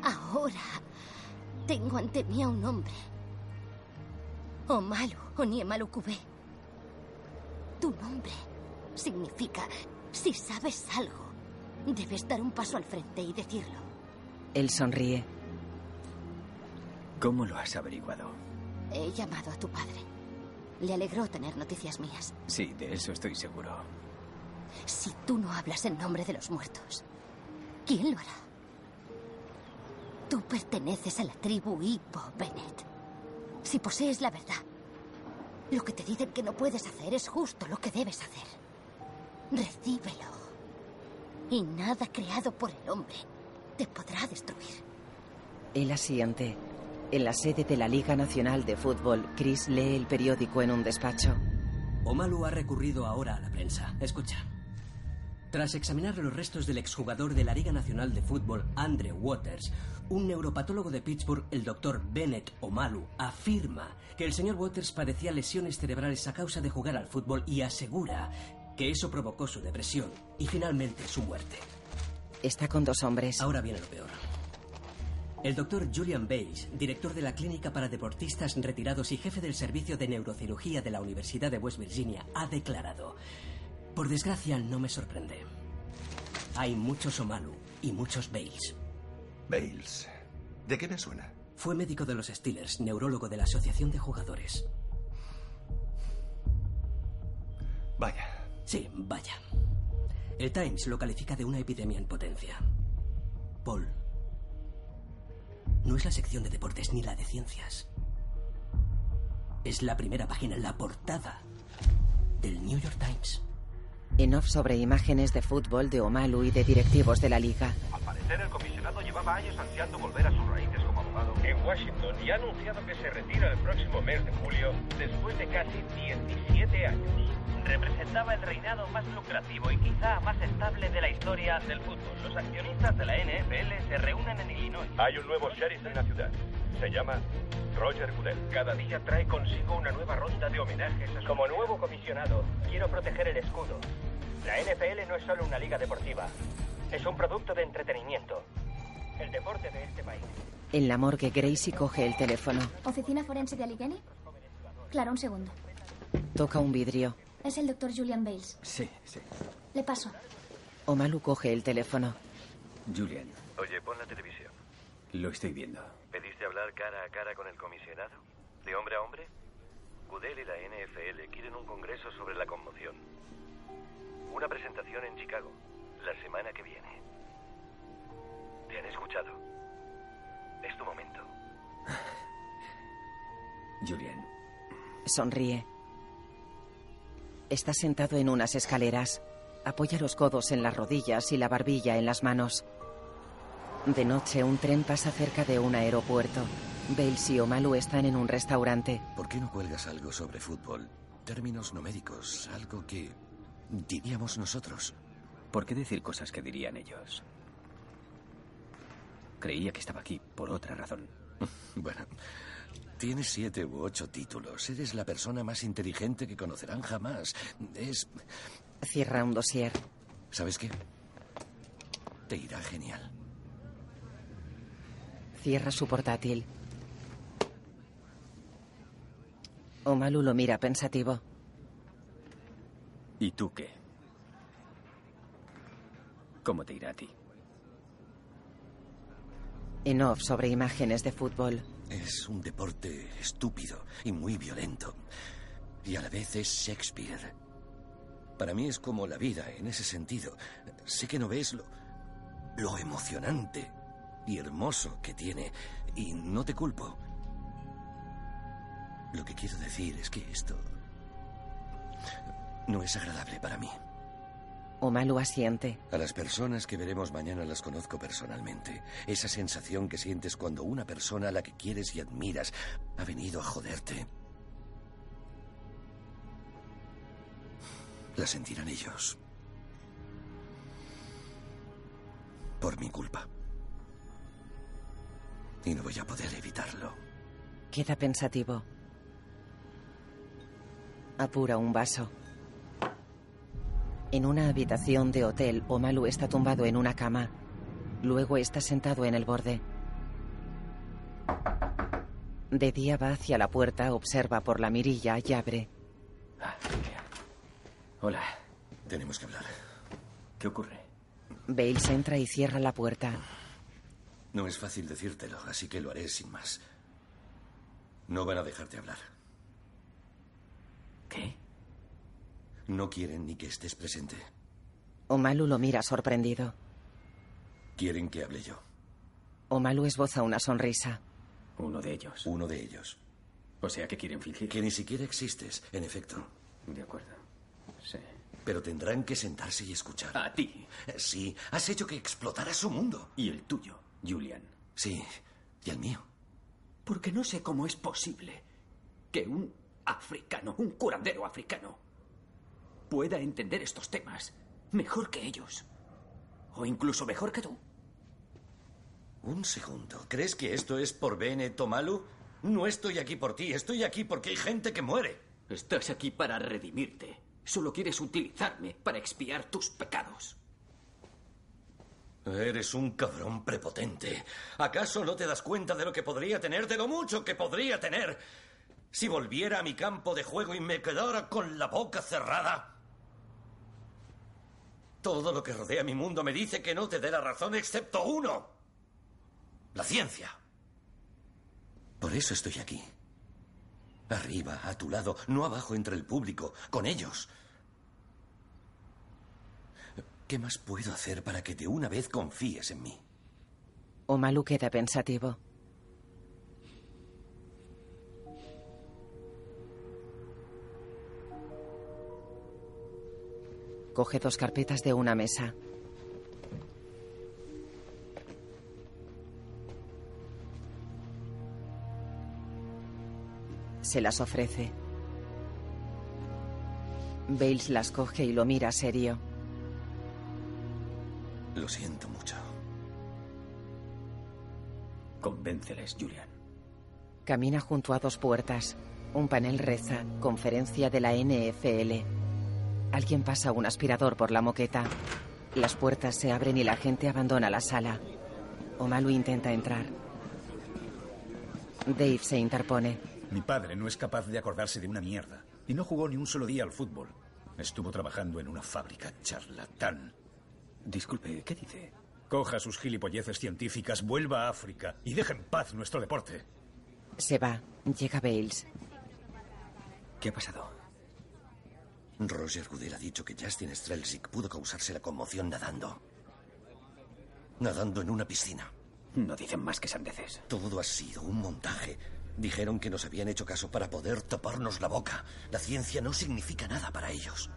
Ahora tengo ante mí a un hombre. Omalu, Oniemalu Kubé. Tu nombre significa, si sabes algo, debes dar un paso al frente y decirlo. Él sonríe. ¿Cómo lo has averiguado? He llamado a tu padre. Le alegró tener noticias mías. Sí, de eso estoy seguro. Si tú no hablas en nombre de los muertos, ¿quién lo hará? Tú perteneces a la tribu Hippo, Bennett. Si posees la verdad, lo que te dicen que no puedes hacer es justo lo que debes hacer. Recíbelo. Y nada creado por el hombre te podrá destruir. Él asiente. En la sede de la Liga Nacional de Fútbol, Chris lee el periódico en un despacho. Omalu ha recurrido ahora a la prensa. Escucha. Tras examinar los restos del exjugador de la Liga Nacional de Fútbol, Andre Waters, un neuropatólogo de Pittsburgh, el doctor Bennett Omalu, afirma que el señor Waters padecía lesiones cerebrales a causa de jugar al fútbol y asegura que eso provocó su depresión y finalmente su muerte. Está con dos hombres. Ahora viene lo peor. El doctor Julian Bates, director de la Clínica para Deportistas Retirados y jefe del Servicio de Neurocirugía de la Universidad de West Virginia, ha declarado, por desgracia no me sorprende. Hay muchos Omalu y muchos Bales. Bales. ¿De qué me suena? Fue médico de los Steelers, neurólogo de la Asociación de Jugadores. Vaya. Sí, vaya. El Times lo califica de una epidemia en potencia. Paul, no es la sección de deportes ni la de ciencias. Es la primera página, la portada del New York Times. En off sobre imágenes de fútbol de Omalu y de directivos de la liga. Al parecer, el comisionado llevaba años ansiando volver a sus raíces como abogado en Washington y ha anunciado que se retira el próximo mes de julio después de casi 17 años. Representaba el reinado más lucrativo y quizá más estable de la historia del fútbol. Los accionistas de la NFL se reúnen en Illinois. Hay un nuevo sheriff en la ciudad. Se llama Roger Goodell. Cada día trae consigo una nueva ronda de homenajes a su Como nuevo comisionado, quiero proteger el escudo. La NFL no es solo una liga deportiva, es un producto de entretenimiento. El deporte de este país. En la morgue, Gracie coge el teléfono. ¿Oficina forense de Allegheny? Claro, un segundo. Toca un vidrio. Es el doctor Julian Bales. Sí, sí. Le paso. Omalu coge el teléfono. Julian, Oye, pon la televisión. lo estoy viendo. ¿Pediste hablar cara a cara con el comisionado? ¿De hombre a hombre? Goodell y la NFL quieren un congreso sobre la conmoción. Una presentación en Chicago, la semana que viene. ¿Te han escuchado? Es tu momento. Julian, Sonríe. Está sentado en unas escaleras. Apoya los codos en las rodillas y la barbilla en las manos. De noche, un tren pasa cerca de un aeropuerto. Bales y Omalu están en un restaurante. ¿Por qué no cuelgas algo sobre fútbol? Términos no médicos, algo que diríamos nosotros. ¿por qué decir cosas que dirían ellos? Creía que estaba aquí por otra razón. Bueno, tienes siete u ocho títulos. Eres la persona más inteligente que conocerán jamás. Es... Cierra un dossier. ¿Sabes qué? Te irá genial. Cierra su portátil. Omalu lo mira pensativo. ¿Y tú qué? ¿Cómo te irá a ti? En off sobre imágenes de fútbol. Es un deporte estúpido y muy violento. Y a la vez es Shakespeare. Para mí es como la vida en ese sentido. Sé que no ves lo, lo emocionante y hermoso que tiene. Y no te culpo. Lo que quiero decir es que esto no es agradable para mí. Omalu asiente. A las personas que veremos mañana las conozco personalmente. Esa sensación que sientes cuando una persona a la que quieres y admiras ha venido a joderte. La sentirán ellos. Por mi culpa. Y no voy a poder evitarlo. Queda pensativo. Apura un vaso. En una habitación de hotel, Omalu está tumbado en una cama. Luego está sentado en el borde. De día va hacia la puerta, observa por la mirilla y abre. Hola. Tenemos que hablar. ¿Qué ocurre? Bales entra y cierra la puerta. No es fácil decírtelo, así que lo haré sin más. No van a dejarte hablar. ¿Qué? No quieren ni que estés presente. Omalu lo mira sorprendido. Quieren que hable yo. Omalu esboza una sonrisa. Uno de ellos. Uno de ellos. O sea que quieren fingir. Que ni siquiera existes, en efecto. De acuerdo. Sí. Pero tendrán que sentarse y escuchar. A ti. Sí, has hecho que explotara su mundo. Y el tuyo, Julian. Sí, y el mío. Porque no sé cómo es posible que un africano, un curandero africano, pueda entender estos temas mejor que ellos. O incluso mejor que tú. Un segundo. ¿Crees que esto es por Bene Tomalu? No estoy aquí por ti, estoy aquí porque hay gente que muere. Estás aquí para redimirte. Solo quieres utilizarme para expiar tus pecados. Eres un cabrón prepotente. ¿Acaso no te das cuenta de lo que podría tener, de lo mucho que podría tener, si volviera a mi campo de juego y me quedara con la boca cerrada? Todo lo que rodea mi mundo me dice que no te dé la razón excepto uno. La ciencia. Por eso estoy aquí. Arriba, a tu lado, no abajo entre el público, con ellos. ¿Qué más puedo hacer para que de una vez confíes en mí? Omalu queda pensativo. Coge dos carpetas de una mesa. Se las ofrece. Bales las coge y lo mira serio. Lo siento mucho. Convénceles, Julian. Camina junto a dos puertas. Un panel reza, conferencia de la NFL. Alguien pasa un aspirador por la moqueta. Las puertas se abren y la gente abandona la sala. Omalu intenta entrar. Dave se interpone. Mi padre no es capaz de acordarse de una mierda. Y no jugó ni un solo día al fútbol. Estuvo trabajando en una fábrica charlatán. Disculpe, ¿qué dice? Coja sus gilipolleces científicas, vuelva a África y deje en paz nuestro deporte. Se va. Llega Bales. ¿Qué ha pasado? Roger Goodell ha dicho que Justin Strelzik pudo causarse la conmoción nadando. Nadando en una piscina. No dicen más que sandeces. Todo ha sido un montaje. Dijeron que nos habían hecho caso para poder taparnos la boca. La ciencia no significa nada para ellos.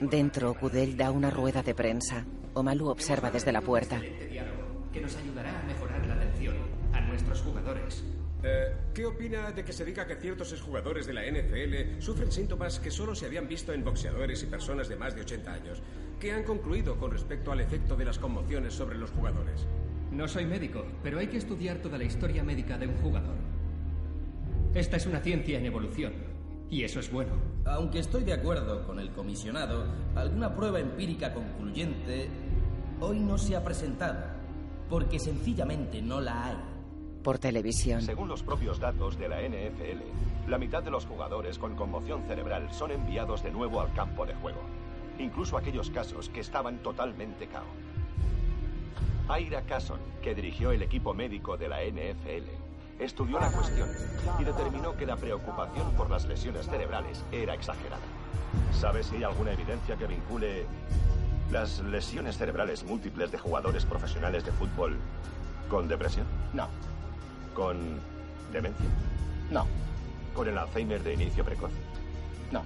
Dentro, Goodell da una rueda de prensa. Omalu observa desde la puerta. Que nos ayudará a mejorar la atención a nuestros jugadores. Eh, ¿Qué opina de que se diga que ciertos exjugadores de la NFL sufren síntomas que solo se habían visto en boxeadores y personas de más de 80 años? ¿Qué han concluido con respecto al efecto de las conmociones sobre los jugadores? No soy médico, pero hay que estudiar toda la historia médica de un jugador. Esta es una ciencia en evolución, y eso es bueno. Aunque estoy de acuerdo con el comisionado, alguna prueba empírica concluyente hoy no se ha presentado, porque sencillamente no la hay. Por televisión. Según los propios datos de la NFL, la mitad de los jugadores con conmoción cerebral son enviados de nuevo al campo de juego. Incluso aquellos casos que estaban totalmente cao. Ira Casson, que dirigió el equipo médico de la NFL, estudió la cuestión y determinó que la preocupación por las lesiones cerebrales era exagerada. ¿Sabes si hay alguna evidencia que vincule las lesiones cerebrales múltiples de jugadores profesionales de fútbol con depresión? No. ¿Con demencia? No. ¿Con el Alzheimer de inicio precoz? No.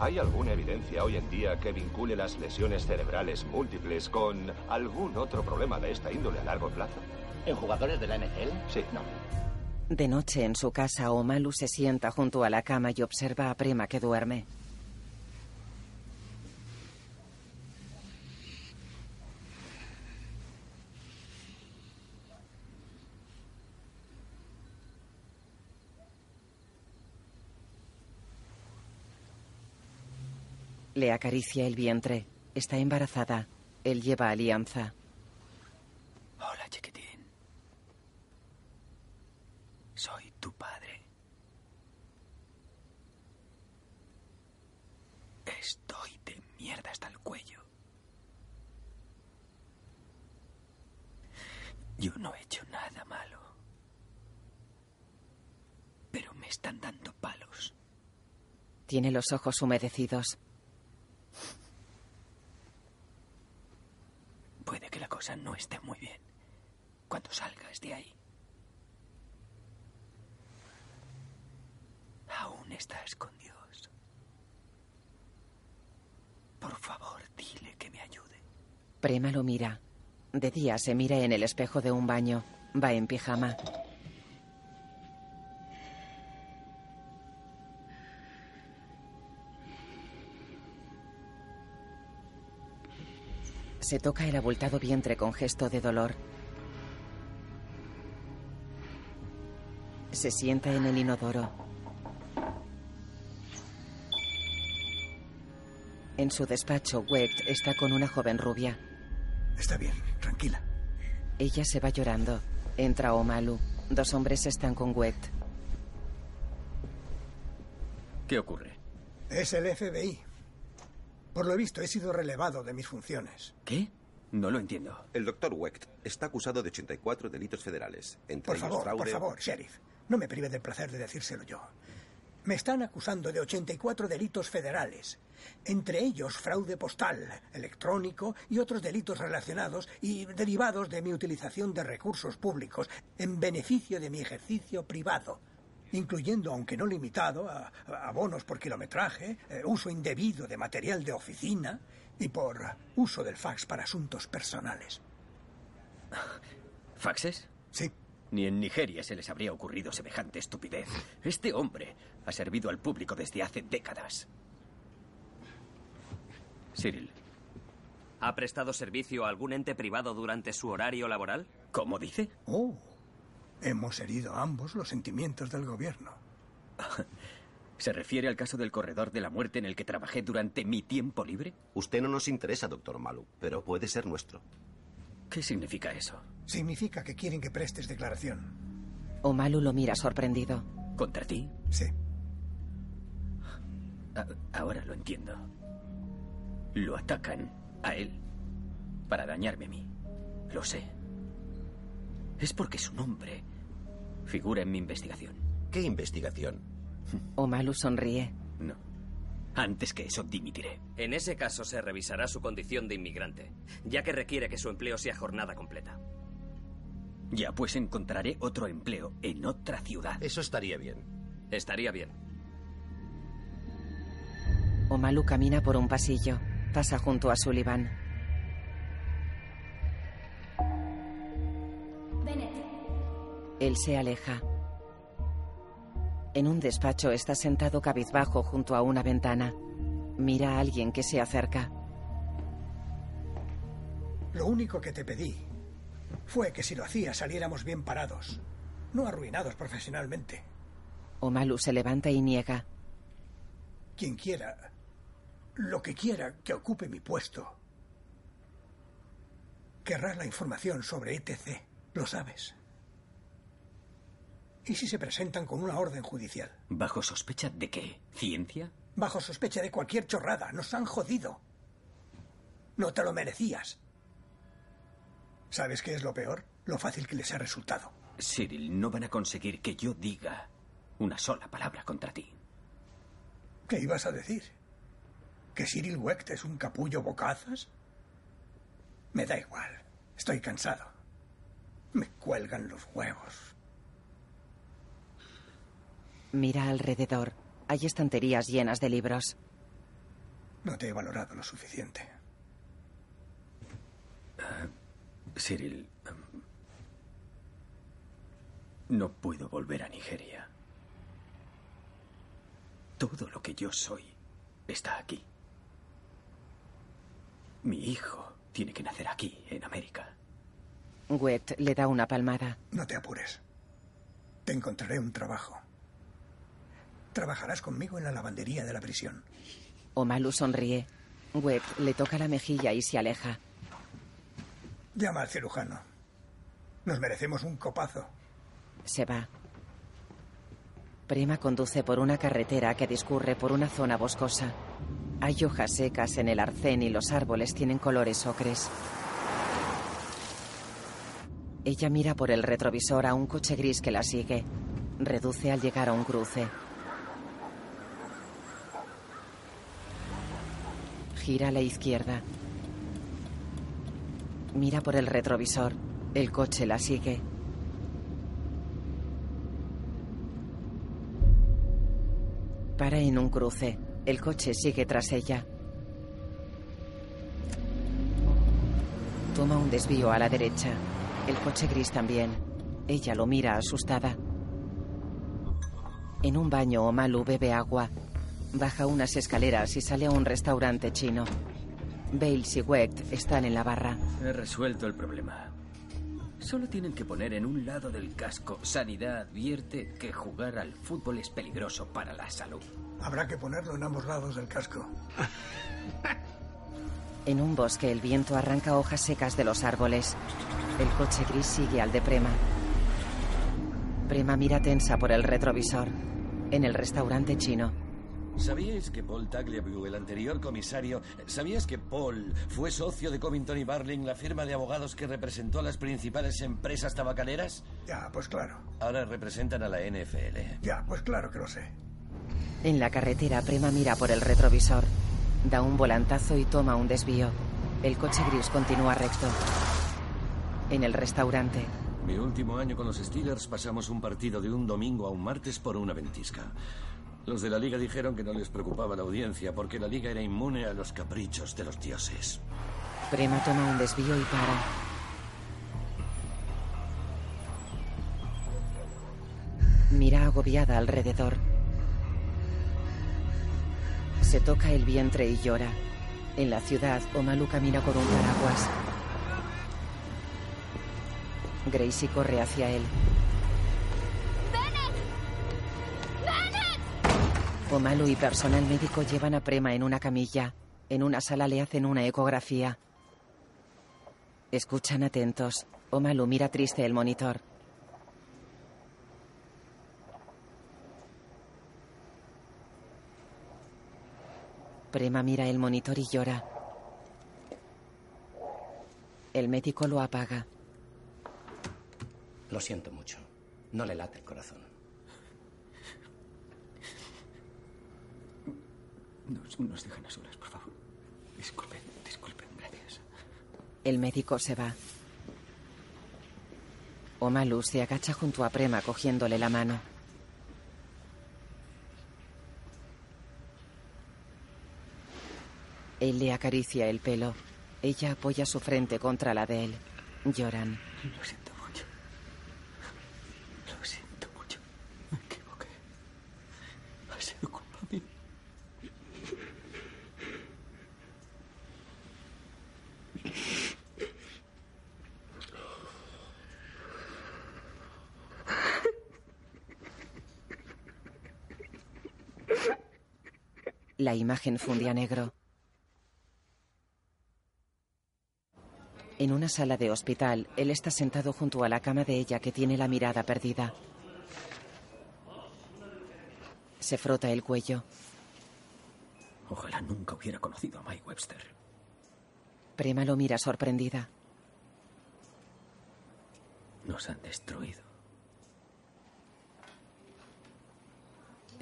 ¿Hay alguna evidencia hoy en día que vincule las lesiones cerebrales múltiples con algún otro problema de esta índole a largo plazo? ¿En jugadores de la NFL? Sí. No. De noche en su casa, Omalu se sienta junto a la cama y observa a Prema que duerme. Le acaricia el vientre. Está embarazada. Él lleva alianza. Hola, chiquitín. Soy tu padre. Estoy de mierda hasta el cuello. Yo no he hecho nada malo. Pero me están dando palos. Tiene los ojos humedecidos. Puede que la no esté muy bien cuando salgas de ahí. Aún estás con Dios. Por favor, dile que me ayude. Prema lo mira. De día se mira en el espejo de un baño. Va en pijama. Se toca el abultado vientre con gesto de dolor. Se sienta en el inodoro. En su despacho, Wecht está con una joven rubia. Está bien, tranquila. Ella se va llorando. Entra Omalu. Dos hombres están con Wecht. ¿Qué ocurre? Es el FBI. Por lo visto, he sido relevado de mis funciones. ¿Qué? No lo entiendo. El doctor Wecht está acusado de 84 delitos federales, entre Por ellos favor, fraude. por favor, sheriff. No me prive del placer de decírselo yo. Me están acusando de 84 delitos federales, entre ellos fraude postal, electrónico y otros delitos relacionados y derivados de mi utilización de recursos públicos en beneficio de mi ejercicio privado. Incluyendo, aunque no limitado, a, a abonos por kilometraje, eh, uso indebido de material de oficina y por uso del fax para asuntos personales. ¿Faxes? Sí. Ni en Nigeria se les habría ocurrido semejante estupidez. Este hombre ha servido al público desde hace décadas. Cyril. ¿Ha prestado servicio a algún ente privado durante su horario laboral? ¿Cómo dice? Oh, hemos herido ambos los sentimientos del gobierno. ¿Se refiere al caso del corredor de la muerte en el que trabajé durante mi tiempo libre? Usted no nos interesa, doctor Malu, pero puede ser nuestro. ¿Qué significa eso? Significa que quieren que prestes declaración. Omalu lo mira sorprendido. ¿Contra ti? Sí. A- ahora lo entiendo. Lo atacan a él para dañarme a mí. Lo sé. Es porque su nombre figura en mi investigación. ¿Qué investigación? Omalu sonríe. No. Antes que eso, dimitiré. En ese caso se revisará su condición de inmigrante, ya que requiere que su empleo sea jornada completa. Ya, pues encontraré otro empleo en otra ciudad. Eso estaría bien. Estaría bien. Omalu camina por un pasillo. Pasa junto a Sullivan. Él se aleja. En un despacho está sentado cabizbajo junto a una ventana. Mira a alguien que se acerca. Lo único que te pedí fue que si lo hacías saliéramos bien parados, no arruinados profesionalmente. Omalu se levanta y niega. Quien quiera, lo que quiera que ocupe mi puesto, querrá la información sobre ETC, lo sabes. ¿Y si se presentan con una orden judicial? ¿Bajo sospecha de qué? ¿Ciencia? Bajo sospecha de cualquier chorrada. Nos han jodido. No te lo merecías. ¿Sabes qué es lo peor? Lo fácil que les ha resultado. Cyril, no van a conseguir que yo diga una sola palabra contra ti. ¿Qué ibas a decir? ¿Que Cyril Wecht es un capullo bocazas? Me da igual. Estoy cansado. Me cuelgan los huevos. Mira alrededor. Hay estanterías llenas de libros. No te he valorado lo suficiente. Cyril, em, no puedo volver a Nigeria. Todo lo que yo soy está aquí. Mi hijo tiene que nacer aquí, en América. Wet le da una palmada. No te apures. Te encontraré un trabajo. Trabajarás conmigo en la lavandería de la prisión. Omalu sonríe. Wet le toca la mejilla y se aleja. Llama al cirujano. Nos merecemos un copazo. Se va. Prima conduce por una carretera que discurre por una zona boscosa. Hay hojas secas en el arcén y los árboles tienen colores ocres. Ella mira por el retrovisor a un coche gris que la sigue. Reduce al llegar a un cruce. Gira a la izquierda. Mira por el retrovisor. El coche la sigue. Para en un cruce. El coche sigue tras ella. Toma un desvío a la derecha. El coche gris también. Ella lo mira asustada. En un baño, Omalu bebe agua. Baja unas escaleras y sale a un restaurante chino. Bales y Wecht están en la barra. He resuelto el problema. Solo tienen que poner en un lado del casco Sanidad advierte que jugar al fútbol es peligroso para la salud. Habrá que ponerlo en ambos lados del casco. En un bosque el viento arranca hojas secas de los árboles. El coche gris sigue al de Prema. Prema mira tensa por el retrovisor. En el restaurante chino. ¿Sabíais que Paul Tagliabue, el anterior comisario, sabías que Paul fue socio de Covington y Barling, la firma de abogados que representó a las principales empresas tabacaleras? Ya, pues claro. Ahora representan a la NFL. Ya, pues claro que lo sé. En la carretera, Prema mira por el retrovisor. Da un volantazo y toma un desvío. El coche gris continúa recto. En el restaurante, Mi último año con los Steelers pasamos un partido de un domingo a un martes por una ventisca. Los de la liga dijeron que no les preocupaba la audiencia porque la liga era inmune a los caprichos de los dioses. Prema toma un desvío y para. Mira agobiada alrededor. Se toca el vientre y llora. En la ciudad, Omalu camina con un paraguas. Gracie corre hacia él. Omalu y personal médico llevan a Prema en una camilla. En una sala le hacen una ecografía. Escuchan atentos. Omalu mira triste el monitor. Prema mira el monitor y llora. El médico lo apaga. Lo siento mucho. No le late el corazón. Nos, nos dejan a solas, por favor. Disculpen, disculpen, gracias. El médico se va. Omalu se agacha junto a Prema cogiéndole la mano. Él le acaricia el pelo. Ella apoya su frente contra la de él. Lloran. Lo siento mucho. Lo siento mucho. Me equivoqué. Ha sido culpa mía. La imagen fundía negro. En una sala de hospital, él está sentado junto a la cama de ella que tiene la mirada perdida. Se frota el cuello. Ojalá nunca hubiera conocido a Mike Webster. Prema lo mira sorprendida. Nos han destruido.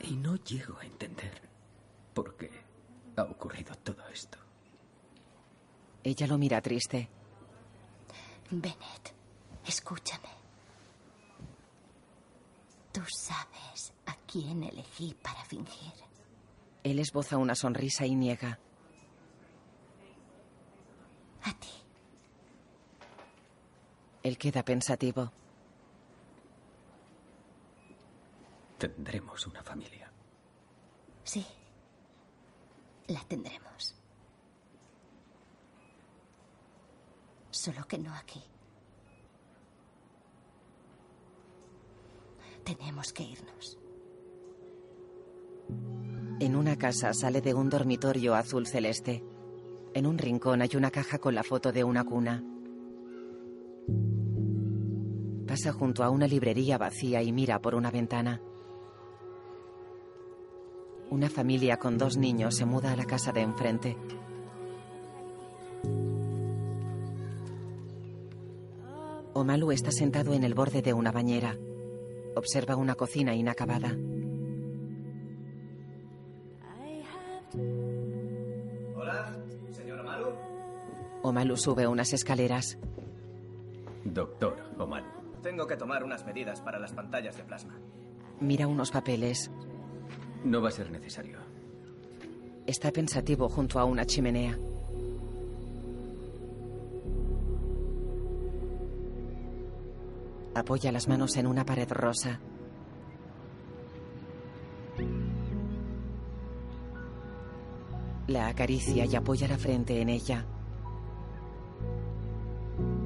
Y no llego a entender por qué ha ocurrido todo esto. Ella lo mira triste. Bennett, escúchame. Tú sabes a quién elegí para fingir. Él esboza una sonrisa y niega. A ti. Él queda pensativo. Tendremos una familia. Sí. La tendremos. Solo que no aquí. Tenemos que irnos. En una casa sale de un dormitorio azul celeste. En un rincón hay una caja con la foto de una cuna. Pasa junto a una librería vacía y mira por una ventana. Una familia con dos niños se muda a la casa de enfrente. Omalu está sentado en el borde de una bañera. Observa una cocina inacabada. Hola, señora Malu. Omalu sube unas escaleras. Doctor Omalu. Tengo que tomar unas medidas para las pantallas de plasma. Mira unos papeles. No va a ser necesario. Está pensativo junto a una chimenea. Apoya las manos en una pared rosa. La acaricia y apoya la frente en ella.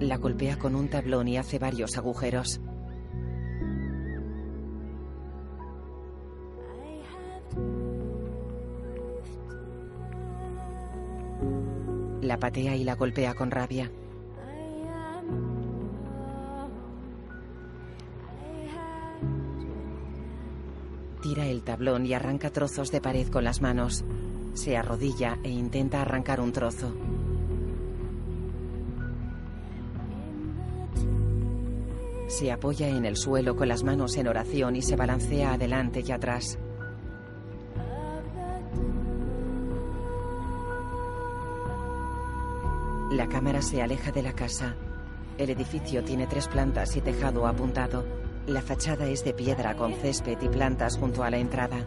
La golpea con un tablón y hace varios agujeros. La patea y la golpea con rabia. Tira el tablón y arranca trozos de pared con las manos. Se arrodilla e intenta arrancar un trozo. Se apoya en el suelo con las manos en oración y se balancea adelante y atrás. La cámara se aleja de la casa. El edificio tiene tres plantas y tejado apuntado. La fachada es de piedra con césped y plantas junto a la entrada.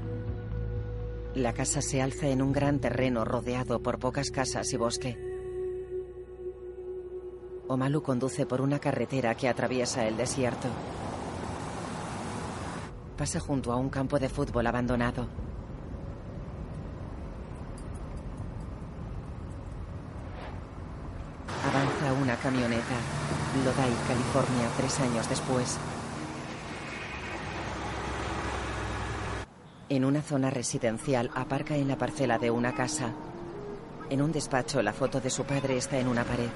La casa se alza en un gran terreno rodeado por pocas casas y bosque. Omalu conduce por una carretera que atraviesa el desierto. Pasa junto a un campo de fútbol abandonado. Camioneta. Lodi, California, tres años después. En una zona residencial aparca en la parcela de una casa. En un despacho la foto de su padre está en una pared.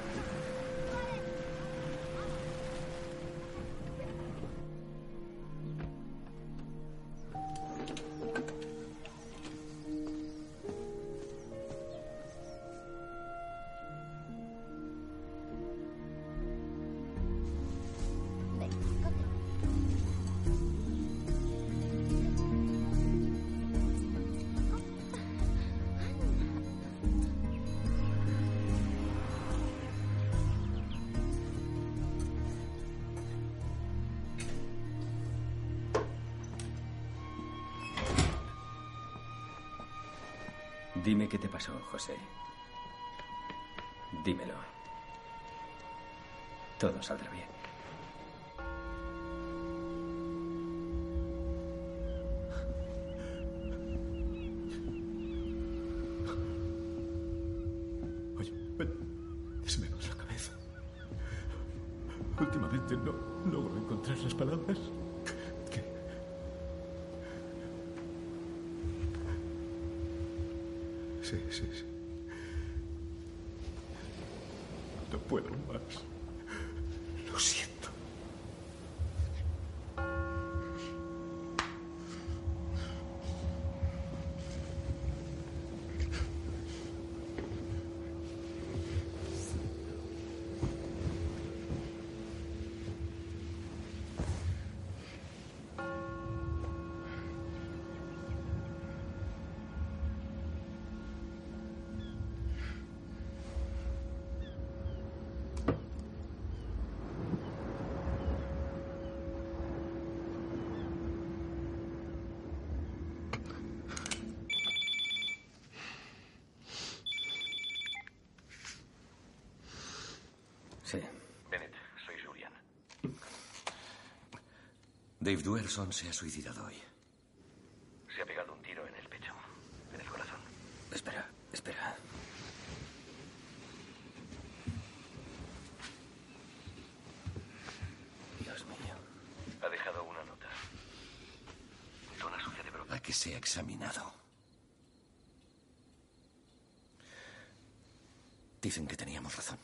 Pasó, José. Dímelo. Todo saldrá bien. Dave Duerson se ha suicidado hoy. Se ha pegado un tiro en el pecho, en el corazón. Espera, espera. Dios mío. Ha dejado una nota. Zona su cerebro. A que se ha examinado. Dicen que teníamos razón.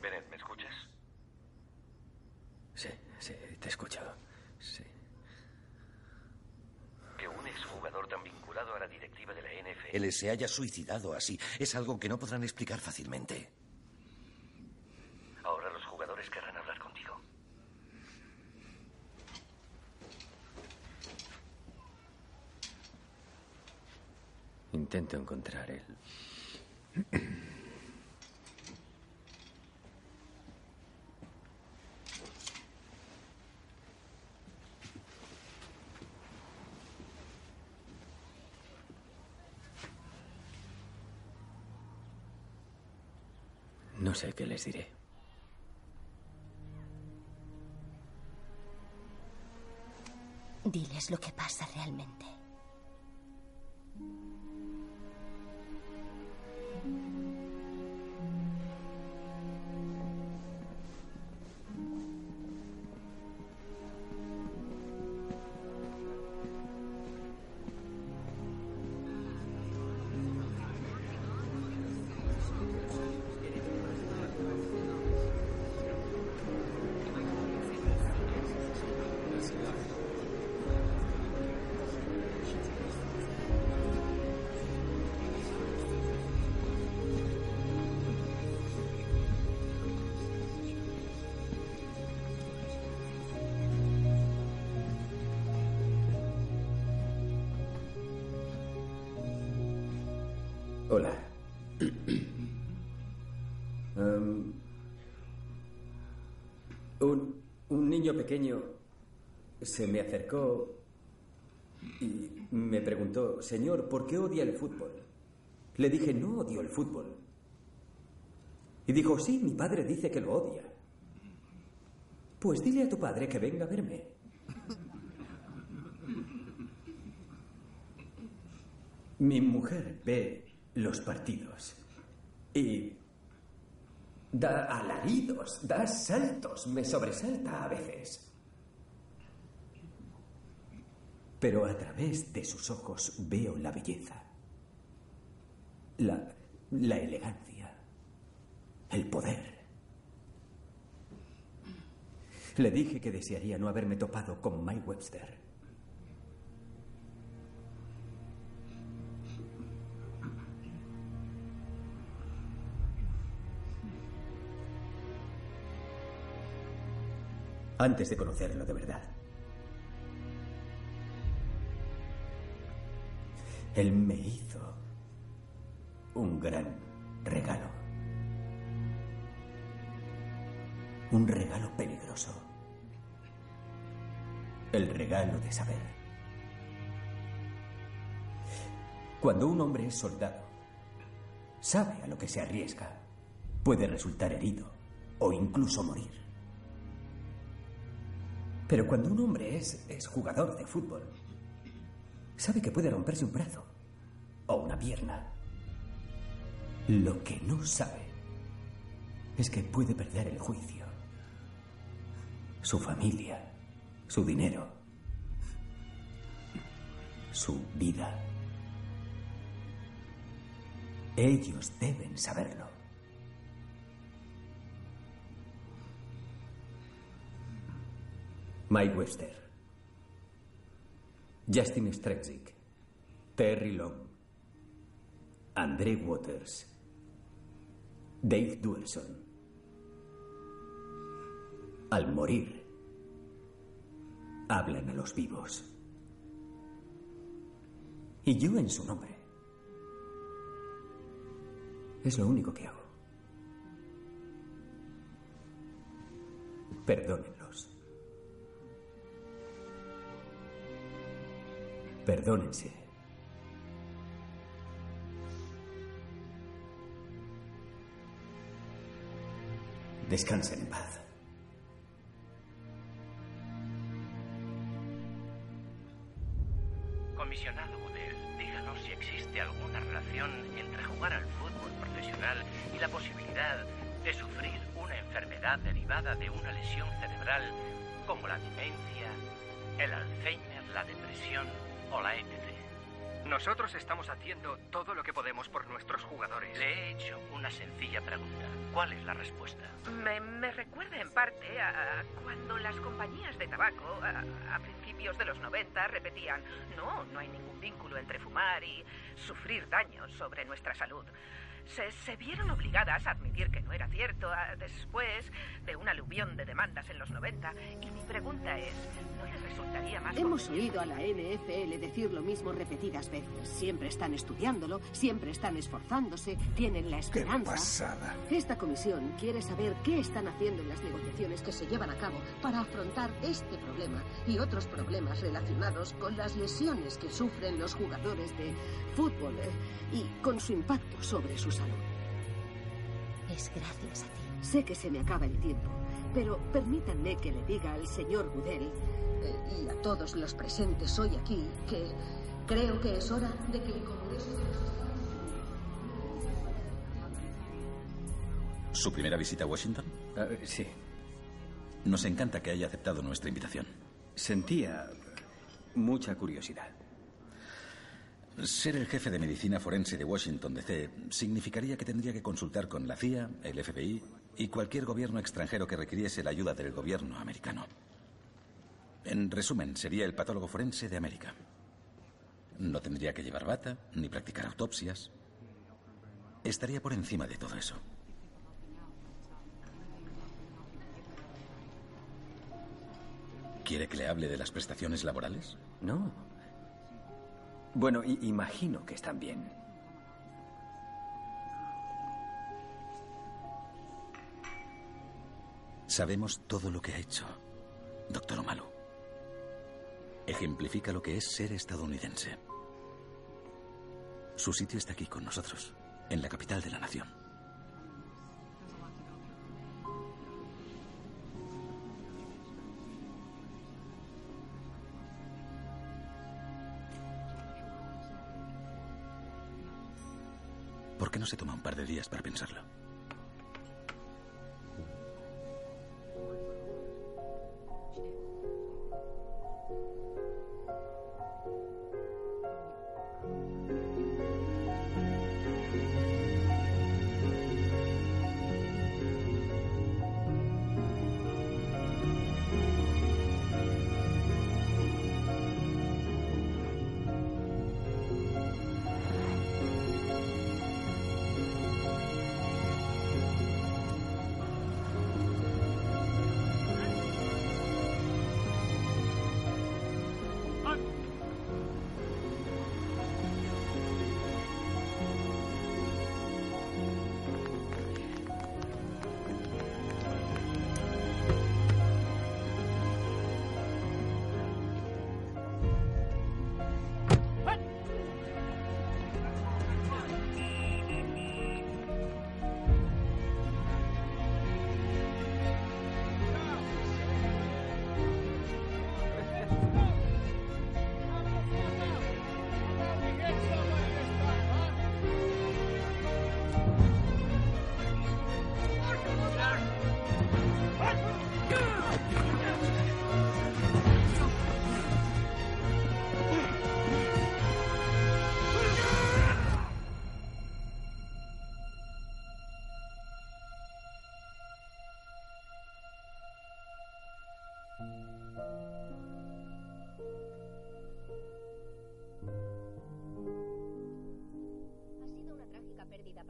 Bennett, ¿me escuchas? Sí, sí, te he escuchado. Sí. Que un exjugador tan vinculado a la directiva NFL se haya suicidado así es algo que no podrán explicar fácilmente. Ahora los jugadores querrán hablar contigo. Intento encontrar el... sé qué les diré. Diles lo que pasa realmente. Niño pequeño se me acercó y me preguntó, Señor, ¿por qué odia el fútbol? Le dije, no odio el fútbol. Y dijo, sí, mi padre dice que lo odia. Pues dile a tu padre que venga a verme. Mi mujer ve los partidos y da alaridos, da saltos, me sobresalta a veces. Pero a través de sus ojos veo la belleza, la, la elegancia, el poder. Le dije que desearía no haberme topado con Mike Webster. Antes de conocerlo de verdad. Él me hizo un gran regalo. Un regalo peligroso. El regalo de saber. Cuando un hombre es soldado, sabe a lo que se arriesga. Puede resultar herido o incluso morir. Pero cuando un hombre es, es jugador de fútbol, sabe que puede romperse un brazo o una pierna. Lo que no sabe es que puede perder el juicio, su familia, su dinero, su vida. Ellos deben saberlo. Mike Webster, Justin Strexig, Terry Long, André Waters, Dave Duelson. Al morir, hablan a los vivos. Y yo en su nombre. Es lo único que hago. Perdónenlos. Perdónense. Descansen en paz. Nosotros estamos haciendo todo lo que podemos por nuestros jugadores. Le he hecho una sencilla pregunta. ¿Cuál es la respuesta? Me, me recuerda en parte a, cuando las compañías de tabaco a, a principios de los 90 repetían, no, no hay ningún vínculo entre fumar y sufrir daños sobre nuestra salud. Se, se vieron obligadas a admitir que no era cierto a- después de un aluvión de demandas en los 90. Y mi pregunta es, ¿no les resultaría más Hemos oído a la NFL decir lo mismo repetidas veces. Siempre están estudiándolo, siempre están esforzándose, tienen la esperanza. pasada! Esta comisión quiere saber qué están haciendo en las negociaciones que se llevan a cabo para afrontar este problema y otros problemas relacionados con las lesiones que sufren los jugadores de fútbol eh, y con su impacto sobre su salud. Es gracias a ti. Sé que se me acaba el tiempo, pero permítanme que le diga al señor Goodell eh, y a todos los presentes hoy aquí que creo que es hora de que el Congreso de los ¿Su primera visita a Washington? sí. Nos encanta que haya aceptado nuestra invitación. Sentía mucha curiosidad. Ser el jefe de medicina forense de Washington DC significaría que tendría que consultar con la CIA, el FBI y cualquier gobierno extranjero que requiriese la ayuda del gobierno americano. En resumen, sería el patólogo forense de América. No tendría que llevar bata ni practicar autopsias. Estaría por encima de todo eso. ¿Quiere que le hable de las prestaciones laborales? No. Bueno, imagino que están bien. Sabemos todo lo que ha hecho, doctor Omalu. Ejemplifica lo que es ser estadounidense. Su sitio está aquí con nosotros, en la capital de la nación. No se toma un par de días para pensarlo?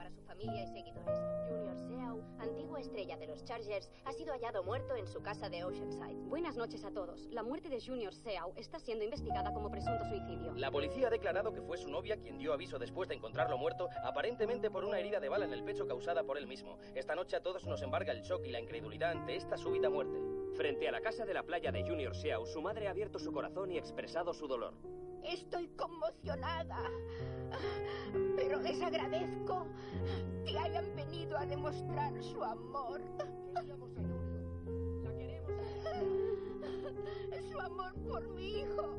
Para su familia y seguidores. Junior Seau, antigua estrella de los Chargers, ha sido hallado muerto en su casa de Oceanside. Buenas noches a todos. La muerte de Junior Seau está siendo investigada como presunto suicidio. La policía ha declarado que fue su novia quien dio aviso después de encontrarlo muerto, aparentemente por una herida de bala en el pecho causada por él mismo. Esta noche a todos nos embarga el shock y la incredulidad ante esta súbita muerte. Frente a la casa de la playa de Junior Seau, su madre ha abierto su corazón y expresado su dolor. Estoy conmocionada, pero les agradezco que hayan venido a demostrar su amor. La queremos. Su amor por mi hijo.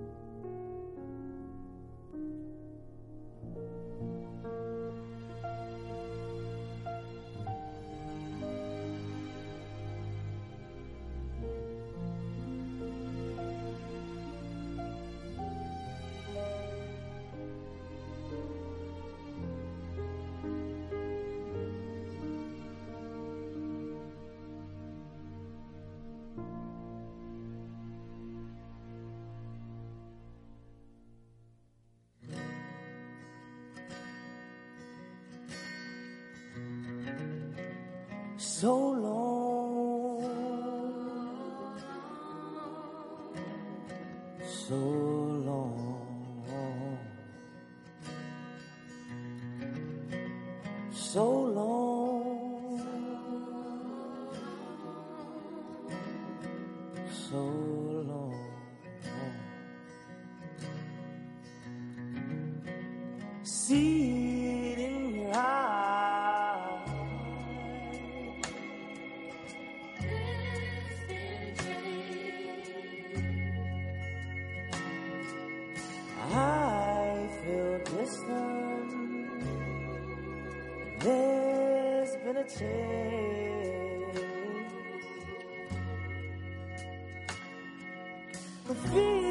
The.